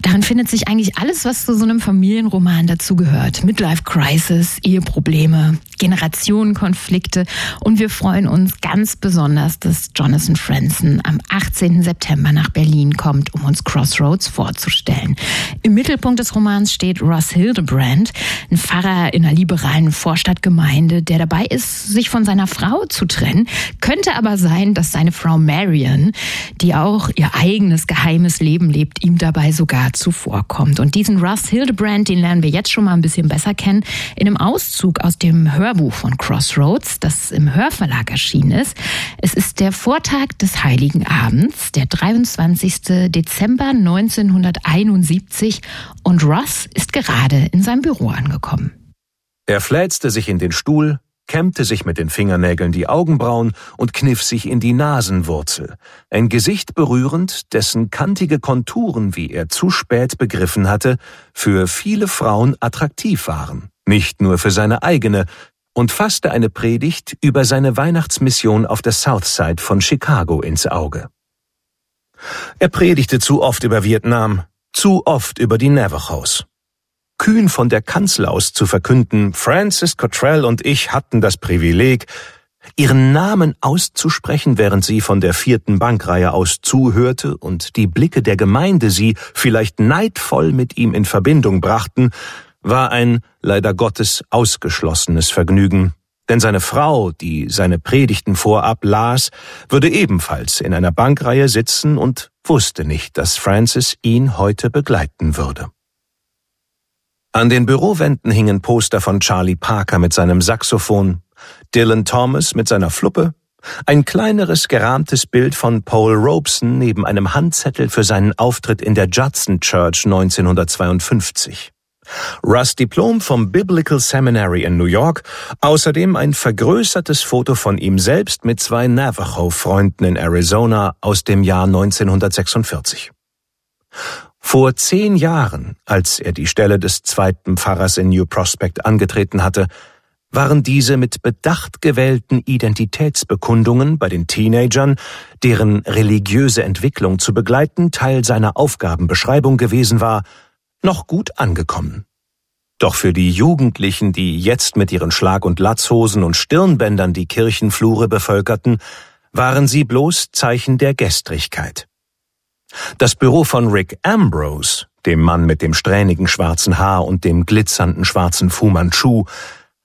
Darin findet sich eigentlich alles, was zu so einem Familienroman dazugehört. Midlife Crisis, Eheprobleme, Generationenkonflikte und wir freuen uns ganz besonders, dass Jonathan Franzen am 18. September nach Berlin kommt, um uns Crossroads vorzustellen. Im Mittelpunkt des Romans steht Ross Hildebrand, ein Pfarrer in einer liberalen Vorstadtgemeinde, der dabei ist, sich von seiner Frau zu trennen. Könnte aber sein, dass seine Frau Marion, die auch ihr eigenes geheimes Leben lebt, ihm dabei sogar zuvorkommt. Und diesen Russ Hildebrand, den lernen wir jetzt schon mal ein bisschen besser kennen, in einem Auszug aus dem Hörbuch von Crossroads, das im Hörverlag erschienen ist. Es ist der Vortag des Heiligen Abends, der 23. Dezember 1971 und Russ ist gerade in seinem Büro angekommen. Er fläzte sich in den Stuhl, kämmte sich mit den Fingernägeln die Augenbrauen und kniff sich in die Nasenwurzel, ein Gesicht berührend, dessen kantige Konturen, wie er zu spät begriffen hatte, für viele Frauen attraktiv waren, nicht nur für seine eigene, und fasste eine Predigt über seine Weihnachtsmission auf der Southside von Chicago ins Auge. Er predigte zu oft über Vietnam, zu oft über die Navajos kühn von der Kanzel aus zu verkünden, Francis Cottrell und ich hatten das Privileg, ihren Namen auszusprechen, während sie von der vierten Bankreihe aus zuhörte und die Blicke der Gemeinde sie vielleicht neidvoll mit ihm in Verbindung brachten, war ein leider Gottes ausgeschlossenes Vergnügen. Denn seine Frau, die seine Predigten vorab las, würde ebenfalls in einer Bankreihe sitzen und wusste nicht, dass Francis ihn heute begleiten würde. An den Bürowänden hingen Poster von Charlie Parker mit seinem Saxophon, Dylan Thomas mit seiner Fluppe, ein kleineres gerahmtes Bild von Paul Robeson neben einem Handzettel für seinen Auftritt in der Judson Church 1952. Russ Diplom vom Biblical Seminary in New York, außerdem ein vergrößertes Foto von ihm selbst mit zwei Navajo-Freunden in Arizona aus dem Jahr 1946. Vor zehn Jahren, als er die Stelle des zweiten Pfarrers in New Prospect angetreten hatte, waren diese mit bedacht gewählten Identitätsbekundungen bei den Teenagern, deren religiöse Entwicklung zu begleiten Teil seiner Aufgabenbeschreibung gewesen war, noch gut angekommen. Doch für die Jugendlichen, die jetzt mit ihren Schlag- und Latzhosen und Stirnbändern die Kirchenflure bevölkerten, waren sie bloß Zeichen der Gestrigkeit. Das Büro von Rick Ambrose, dem Mann mit dem strähnigen schwarzen Haar und dem glitzernden schwarzen Fu Manchu,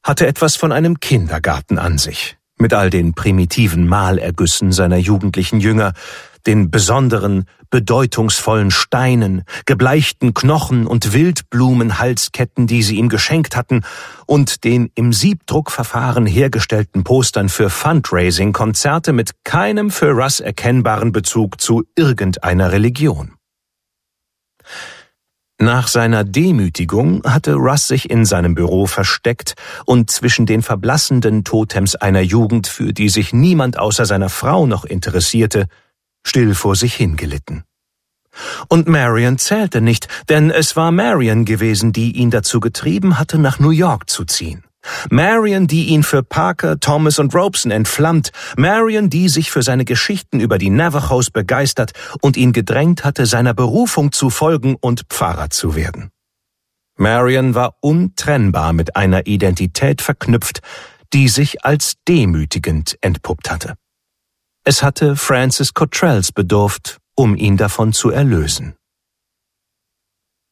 hatte etwas von einem Kindergarten an sich, mit all den primitiven Malergüssen seiner jugendlichen Jünger, den besonderen, bedeutungsvollen Steinen, gebleichten Knochen und Wildblumenhalsketten, die sie ihm geschenkt hatten, und den im Siebdruckverfahren hergestellten Postern für Fundraising-Konzerte mit keinem für Russ erkennbaren Bezug zu irgendeiner Religion. Nach seiner Demütigung hatte Russ sich in seinem Büro versteckt und zwischen den verblassenden Totems einer Jugend, für die sich niemand außer seiner Frau noch interessierte, still vor sich hingelitten. Und Marion zählte nicht, denn es war Marion gewesen, die ihn dazu getrieben hatte, nach New York zu ziehen. Marion, die ihn für Parker, Thomas und Robeson entflammt, Marion, die sich für seine Geschichten über die Navajos begeistert und ihn gedrängt hatte, seiner Berufung zu folgen und Pfarrer zu werden. Marion war untrennbar mit einer Identität verknüpft, die sich als demütigend entpuppt hatte. Es hatte Francis Cottrells bedurft, um ihn davon zu erlösen.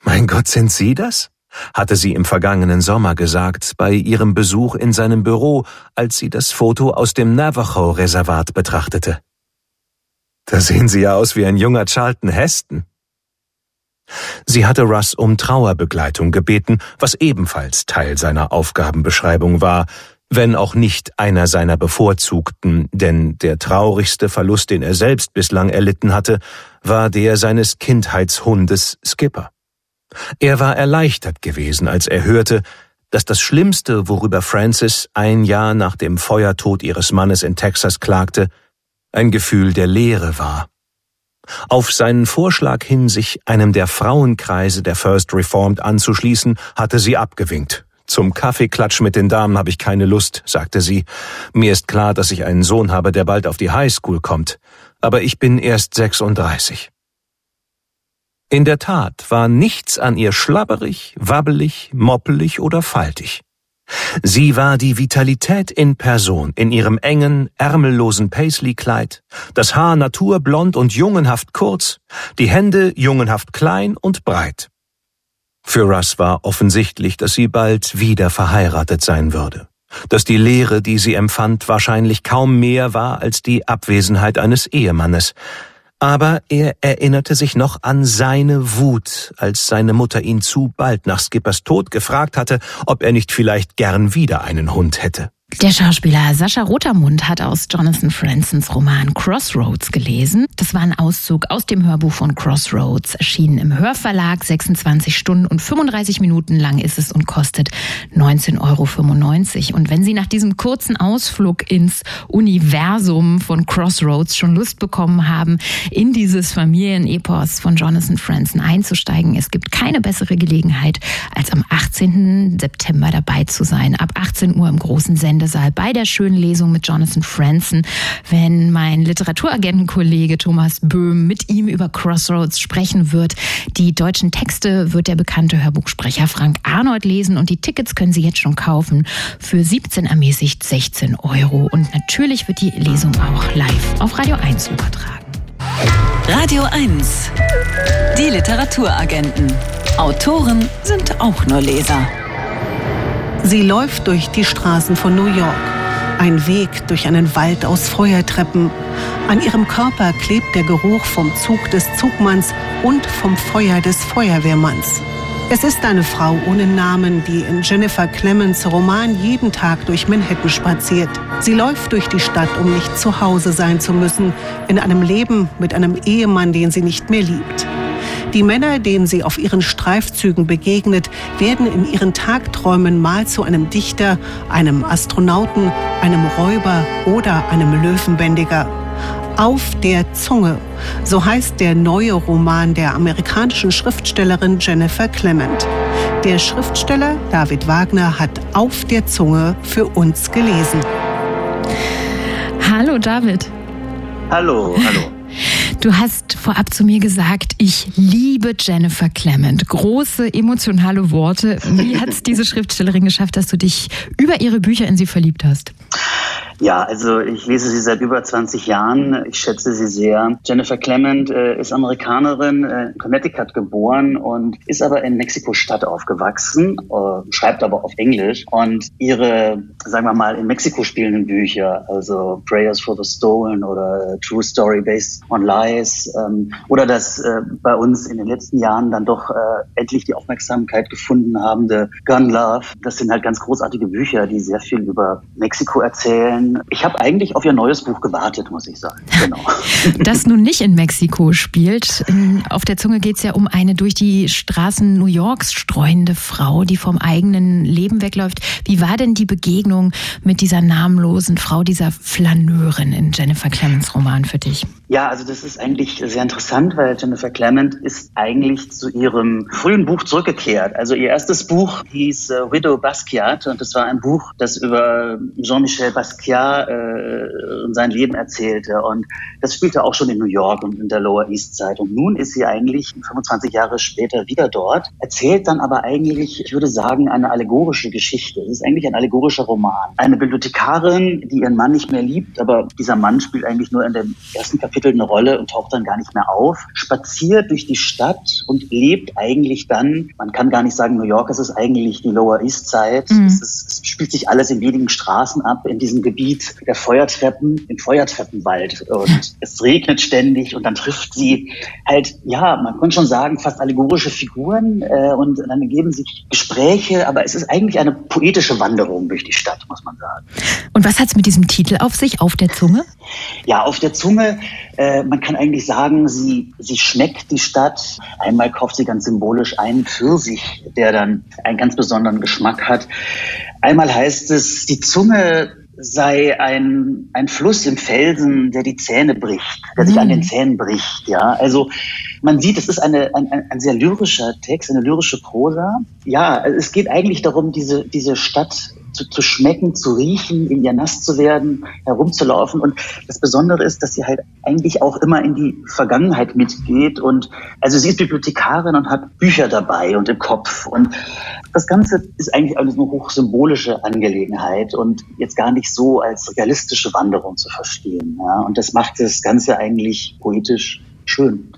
Mein Gott, sind Sie das? hatte sie im vergangenen Sommer gesagt, bei ihrem Besuch in seinem Büro, als sie das Foto aus dem Navajo-Reservat betrachtete. Da sehen Sie ja aus wie ein junger Charlton Heston. Sie hatte Russ um Trauerbegleitung gebeten, was ebenfalls Teil seiner Aufgabenbeschreibung war, wenn auch nicht einer seiner bevorzugten, denn der traurigste Verlust, den er selbst bislang erlitten hatte, war der seines Kindheitshundes Skipper. Er war erleichtert gewesen, als er hörte, dass das Schlimmste, worüber Frances ein Jahr nach dem Feuertod ihres Mannes in Texas klagte, ein Gefühl der Leere war. Auf seinen Vorschlag hin, sich einem der Frauenkreise der First Reformed anzuschließen, hatte sie abgewinkt. Zum Kaffeeklatsch mit den Damen habe ich keine Lust, sagte sie. Mir ist klar, dass ich einen Sohn habe, der bald auf die High School kommt. Aber ich bin erst 36. In der Tat war nichts an ihr schlabberig, wabbelig, moppelig oder faltig. Sie war die Vitalität in Person in ihrem engen, ärmellosen Paisley-Kleid, das Haar naturblond und jungenhaft kurz, die Hände jungenhaft klein und breit. Für Russ war offensichtlich, dass sie bald wieder verheiratet sein würde, dass die Leere, die sie empfand, wahrscheinlich kaum mehr war als die Abwesenheit eines Ehemannes, aber er erinnerte sich noch an seine Wut, als seine Mutter ihn zu bald nach Skippers Tod gefragt hatte, ob er nicht vielleicht gern wieder einen Hund hätte. Der Schauspieler Sascha Rotermund hat aus Jonathan Fransons Roman Crossroads gelesen. Das war ein Auszug aus dem Hörbuch von Crossroads, erschienen im Hörverlag. 26 Stunden und 35 Minuten lang ist es und kostet 19,95 Euro. Und wenn Sie nach diesem kurzen Ausflug ins Universum von Crossroads schon Lust bekommen haben, in dieses Familienepos von Jonathan Franzen einzusteigen, es gibt keine bessere Gelegenheit, als am 18. September dabei zu sein. Ab 18 Uhr im großen Sender Sendesaal bei der schönen Lesung mit Jonathan Franzen, wenn mein Literaturagentenkollege Thomas Böhm mit ihm über Crossroads sprechen wird. Die deutschen Texte wird der bekannte Hörbuchsprecher Frank Arnold lesen und die Tickets können Sie jetzt schon kaufen für 17 ermäßigt 16 Euro. Und natürlich wird die Lesung auch live auf Radio 1 übertragen. Radio 1. Die Literaturagenten. Autoren sind auch nur Leser. Sie läuft durch die Straßen von New York. Ein Weg durch einen Wald aus Feuertreppen. An ihrem Körper klebt der Geruch vom Zug des Zugmanns und vom Feuer des Feuerwehrmanns. Es ist eine Frau ohne Namen, die in Jennifer Clemens Roman jeden Tag durch Manhattan spaziert. Sie läuft durch die Stadt, um nicht zu Hause sein zu müssen, in einem Leben mit einem Ehemann, den sie nicht mehr liebt. Die Männer, denen sie auf ihren Streifzügen begegnet, werden in ihren Tagträumen mal zu einem Dichter, einem Astronauten, einem Räuber oder einem Löwenbändiger. Auf der Zunge, so heißt der neue Roman der amerikanischen Schriftstellerin Jennifer Clement. Der Schriftsteller David Wagner hat Auf der Zunge für uns gelesen. Hallo David. Hallo, hallo. Du hast vorab zu mir gesagt, ich liebe Jennifer Clement. Große emotionale Worte. Wie hat es diese Schriftstellerin geschafft, dass du dich über ihre Bücher in sie verliebt hast? Ja, also ich lese sie seit über 20 Jahren. Ich schätze sie sehr. Jennifer Clement äh, ist Amerikanerin, äh, in Connecticut geboren und ist aber in Mexiko-Stadt aufgewachsen, äh, schreibt aber auf Englisch. Und ihre, sagen wir mal, in Mexiko spielenden Bücher, also Prayers for the Stolen oder True Story Based on Lies ähm, oder das äh, bei uns in den letzten Jahren dann doch äh, endlich die Aufmerksamkeit gefunden habende Gun Love. Das sind halt ganz großartige Bücher, die sehr viel über Mexiko erzählen. Ich habe eigentlich auf ihr neues Buch gewartet, muss ich sagen. Genau. das nun nicht in Mexiko spielt. Auf der Zunge geht es ja um eine durch die Straßen New Yorks streuende Frau, die vom eigenen Leben wegläuft. Wie war denn die Begegnung mit dieser namenlosen Frau, dieser Flaneurin in Jennifer Clemens Roman für dich? Ja, also das ist eigentlich sehr interessant, weil Jennifer Clement ist eigentlich zu ihrem frühen Buch zurückgekehrt. Also ihr erstes Buch hieß äh, Widow Basquiat und das war ein Buch, das über Jean-Michel Basquiat äh, und sein Leben erzählte. Und das spielte auch schon in New York und in der Lower East Side. Und nun ist sie eigentlich 25 Jahre später wieder dort, erzählt dann aber eigentlich, ich würde sagen, eine allegorische Geschichte. Es ist eigentlich ein allegorischer Roman. Eine Bibliothekarin, die ihren Mann nicht mehr liebt, aber dieser Mann spielt eigentlich nur in dem ersten Kapitel eine Rolle und taucht dann gar nicht mehr auf, spaziert durch die Stadt und lebt eigentlich dann, man kann gar nicht sagen, New York es ist eigentlich die Lower East Side. Mhm. Es, ist, es, spielt sich alles in wenigen Straßen ab, in diesem Gebiet der Feuertreppen, im Feuertreppenwald. Und es regnet ständig und dann trifft sie halt, ja, man könnte schon sagen, fast allegorische Figuren äh, und dann ergeben sich Gespräche, aber es ist eigentlich eine poetische Wanderung durch die Stadt, muss man sagen. Und was hat es mit diesem Titel auf sich, auf der Zunge? Ja, auf der Zunge äh, man kann eigentlich sagen, sie, sie schmeckt die Stadt. Einmal kauft sie ganz symbolisch einen Pfirsich, der dann einen ganz besonderen Geschmack hat. Einmal heißt es, die Zunge sei ein, ein Fluss im Felsen, der die Zähne bricht, der sich an den mm. Zähnen bricht. Ja, also man sieht, es ist eine, ein, ein sehr lyrischer Text, eine lyrische Prosa. Ja, es geht eigentlich darum, diese, diese Stadt zu, zu schmecken, zu riechen, in ihr nass zu werden, herumzulaufen. Und das Besondere ist, dass sie halt eigentlich auch immer in die Vergangenheit mitgeht. Und also sie ist Bibliothekarin und hat Bücher dabei und im Kopf. Und das Ganze ist eigentlich eine hochsymbolische Angelegenheit und jetzt gar nicht so als realistische Wanderung zu verstehen. Ja? Und das macht das Ganze eigentlich poetisch schön.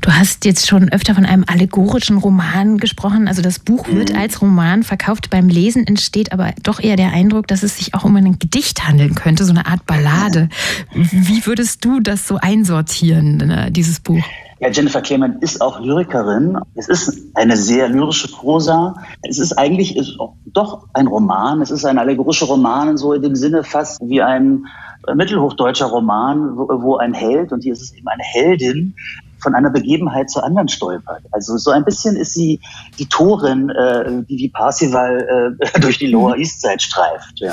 Du hast jetzt schon öfter von einem allegorischen Roman gesprochen. Also das Buch wird mhm. als Roman verkauft. Beim Lesen entsteht aber doch eher der Eindruck, dass es sich auch um ein Gedicht handeln könnte, so eine Art Ballade. Wie würdest du das so einsortieren, äh, dieses Buch? Ja, Jennifer Clement ist auch Lyrikerin. Es ist eine sehr lyrische Prosa. Es ist eigentlich ist doch ein Roman. Es ist ein allegorischer Roman, so in dem Sinne fast wie ein mittelhochdeutscher Roman, wo ein Held, und hier ist es eben eine Heldin, von einer Begebenheit zur anderen stolpert. Also so ein bisschen ist sie die Torin, äh, die die Parsival äh, durch die Lower mhm. East Side streift. Ja.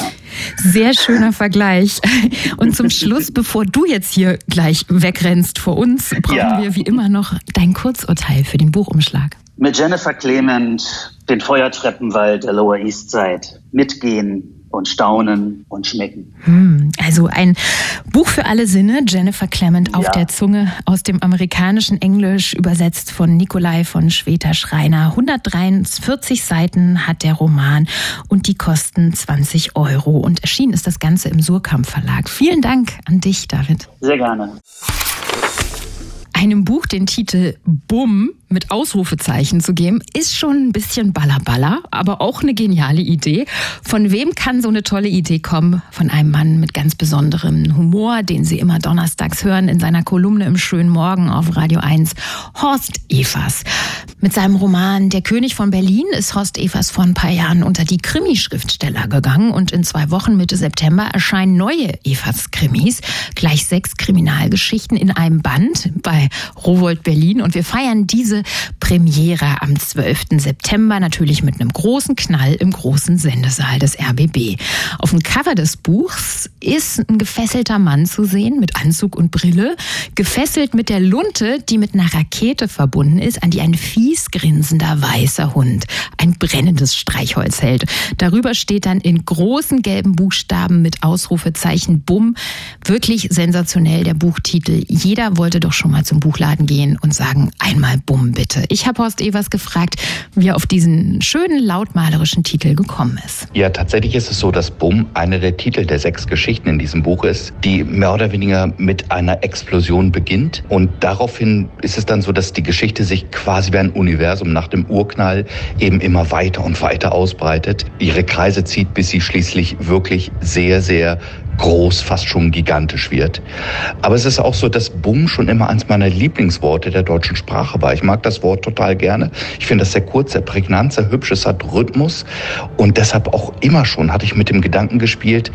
Sehr schöner Vergleich. Und zum Schluss, bevor du jetzt hier gleich wegrennst vor uns, brauchen ja. wir wie immer noch dein Kurzurteil für den Buchumschlag. Mit Jennifer Clement den Feuertreppenwald der Lower East Side mitgehen, und staunen und schmecken. Hm, also ein Buch für alle Sinne, Jennifer Clement auf ja. der Zunge aus dem amerikanischen Englisch, übersetzt von Nikolai von Schweter-Schreiner. 143 Seiten hat der Roman und die kosten 20 Euro. Und erschienen ist das Ganze im Surkamp Verlag. Vielen Dank an dich, David. Sehr gerne einem Buch den Titel Bumm mit Ausrufezeichen zu geben, ist schon ein bisschen ballerballer, aber auch eine geniale Idee. Von wem kann so eine tolle Idee kommen? Von einem Mann mit ganz besonderem Humor, den Sie immer donnerstags hören in seiner Kolumne im schönen Morgen auf Radio 1, Horst Evers. Mit seinem Roman Der König von Berlin ist Horst Evers vor ein paar Jahren unter die Krimi-Schriftsteller gegangen und in zwei Wochen Mitte September erscheinen neue Evers-Krimis, gleich sechs Kriminalgeschichten in einem Band bei Rowold Berlin und wir feiern diese Premiere am 12. September natürlich mit einem großen Knall im großen Sendesaal des RBB. Auf dem Cover des Buchs ist ein gefesselter Mann zu sehen mit Anzug und Brille, gefesselt mit der Lunte, die mit einer Rakete verbunden ist, an die ein fies grinsender weißer Hund ein brennendes Streichholz hält. Darüber steht dann in großen gelben Buchstaben mit Ausrufezeichen Bumm. Wirklich sensationell der Buchtitel. Jeder wollte doch schon mal zum Buchladen gehen und sagen, einmal Bumm Bumm bitte. Ich habe Horst Evers gefragt, wie er auf diesen schönen lautmalerischen Titel gekommen ist. Ja, tatsächlich ist es so, dass Bumm einer der Titel der sechs Geschichten in diesem Buch ist, die mehr oder weniger mit einer Explosion beginnt. Und daraufhin ist es dann so, dass die Geschichte sich quasi wie ein Universum nach dem Urknall eben immer weiter und weiter ausbreitet, ihre Kreise zieht, bis sie schließlich wirklich sehr, sehr groß, fast schon gigantisch wird. Aber es ist auch so, dass Bumm schon immer eins meiner Lieblingsworte der deutschen Sprache war. Ich mag das Wort total gerne. Ich finde das sehr kurz, sehr prägnant, sehr hübsch. Es hat Rhythmus und deshalb auch immer schon hatte ich mit dem Gedanken gespielt,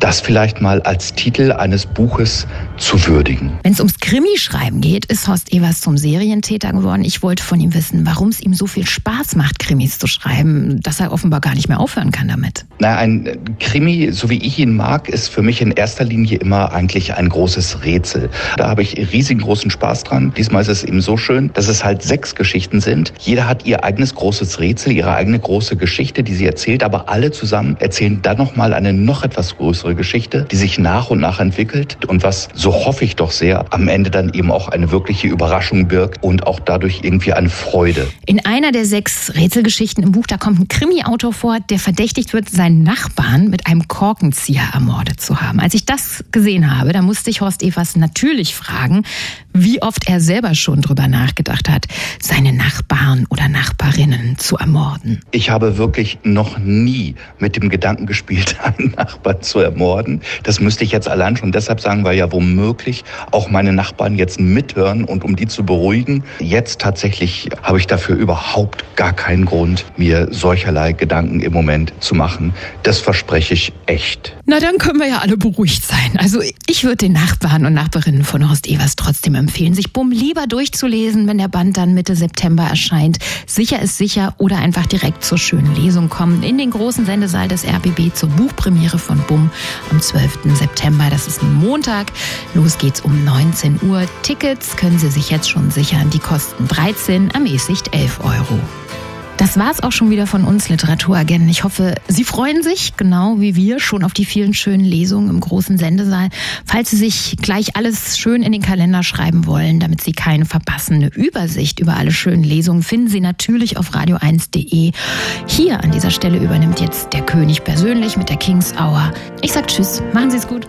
das vielleicht mal als Titel eines Buches zu würdigen. Wenn es ums Krimi-Schreiben geht, ist Horst Evers zum Serientäter geworden. Ich wollte von ihm wissen, warum es ihm so viel Spaß macht, Krimis zu schreiben, dass er offenbar gar nicht mehr aufhören kann damit. Na, ein Krimi, so wie ich ihn mag, ist für mich in erster Linie immer eigentlich ein großes Rätsel. Da habe ich riesigen großen Spaß dran. Diesmal ist es eben so schön, dass es halt sechs Geschichten sind. Jeder hat ihr eigenes großes Rätsel, ihre eigene große Geschichte, die sie erzählt, aber alle zusammen erzählen dann nochmal eine noch etwas größere Geschichte, die sich nach und nach entwickelt und was, so hoffe ich doch sehr, am Ende dann eben auch eine wirkliche Überraschung birgt und auch dadurch irgendwie eine Freude. In einer der sechs Rätselgeschichten im Buch, da kommt ein Krimi-Autor vor, der verdächtigt wird, seinen Nachbarn mit einem Korkenzieher ermordet zu haben. Als ich das gesehen habe, da musste ich Horst Evers natürlich fragen, wie oft er selber schon drüber nachgedacht hat, seine Nachbarn oder Nachbarinnen zu ermorden. Ich habe wirklich noch nie mit dem Gedanken gespielt, einen Nachbarn zu ermorden. Das müsste ich jetzt allein schon deshalb sagen, weil ja womöglich auch meine Nachbarn jetzt mithören und um die zu beruhigen. Jetzt tatsächlich habe ich dafür überhaupt gar keinen Grund, mir solcherlei Gedanken im Moment zu machen. Das verspreche ich echt. Na, dann können wir ja alle beruhigt sein. Also ich würde den Nachbarn und Nachbarinnen von Horst Evers trotzdem empfehlen, sich Bumm lieber durchzulesen, wenn der Band dann Mitte September erscheint. Sicher ist sicher oder einfach direkt zur schönen Lesung kommen in den großen Sendesaal des RBB zur Buchpremiere von Bumm am 12. September. Das ist ein Montag. Los geht's um 19 Uhr. Tickets können Sie sich jetzt schon sichern. Die kosten 13, ermäßigt 11 Euro. Das war's auch schon wieder von uns Literaturagenten. Ich hoffe, Sie freuen sich, genau wie wir, schon auf die vielen schönen Lesungen im großen Sendesaal. Falls Sie sich gleich alles schön in den Kalender schreiben wollen, damit Sie keine verpassen, eine Übersicht über alle schönen Lesungen finden Sie natürlich auf radio1.de. Hier an dieser Stelle übernimmt jetzt der König persönlich mit der Kings Hour. Ich sag Tschüss, machen Sie es gut.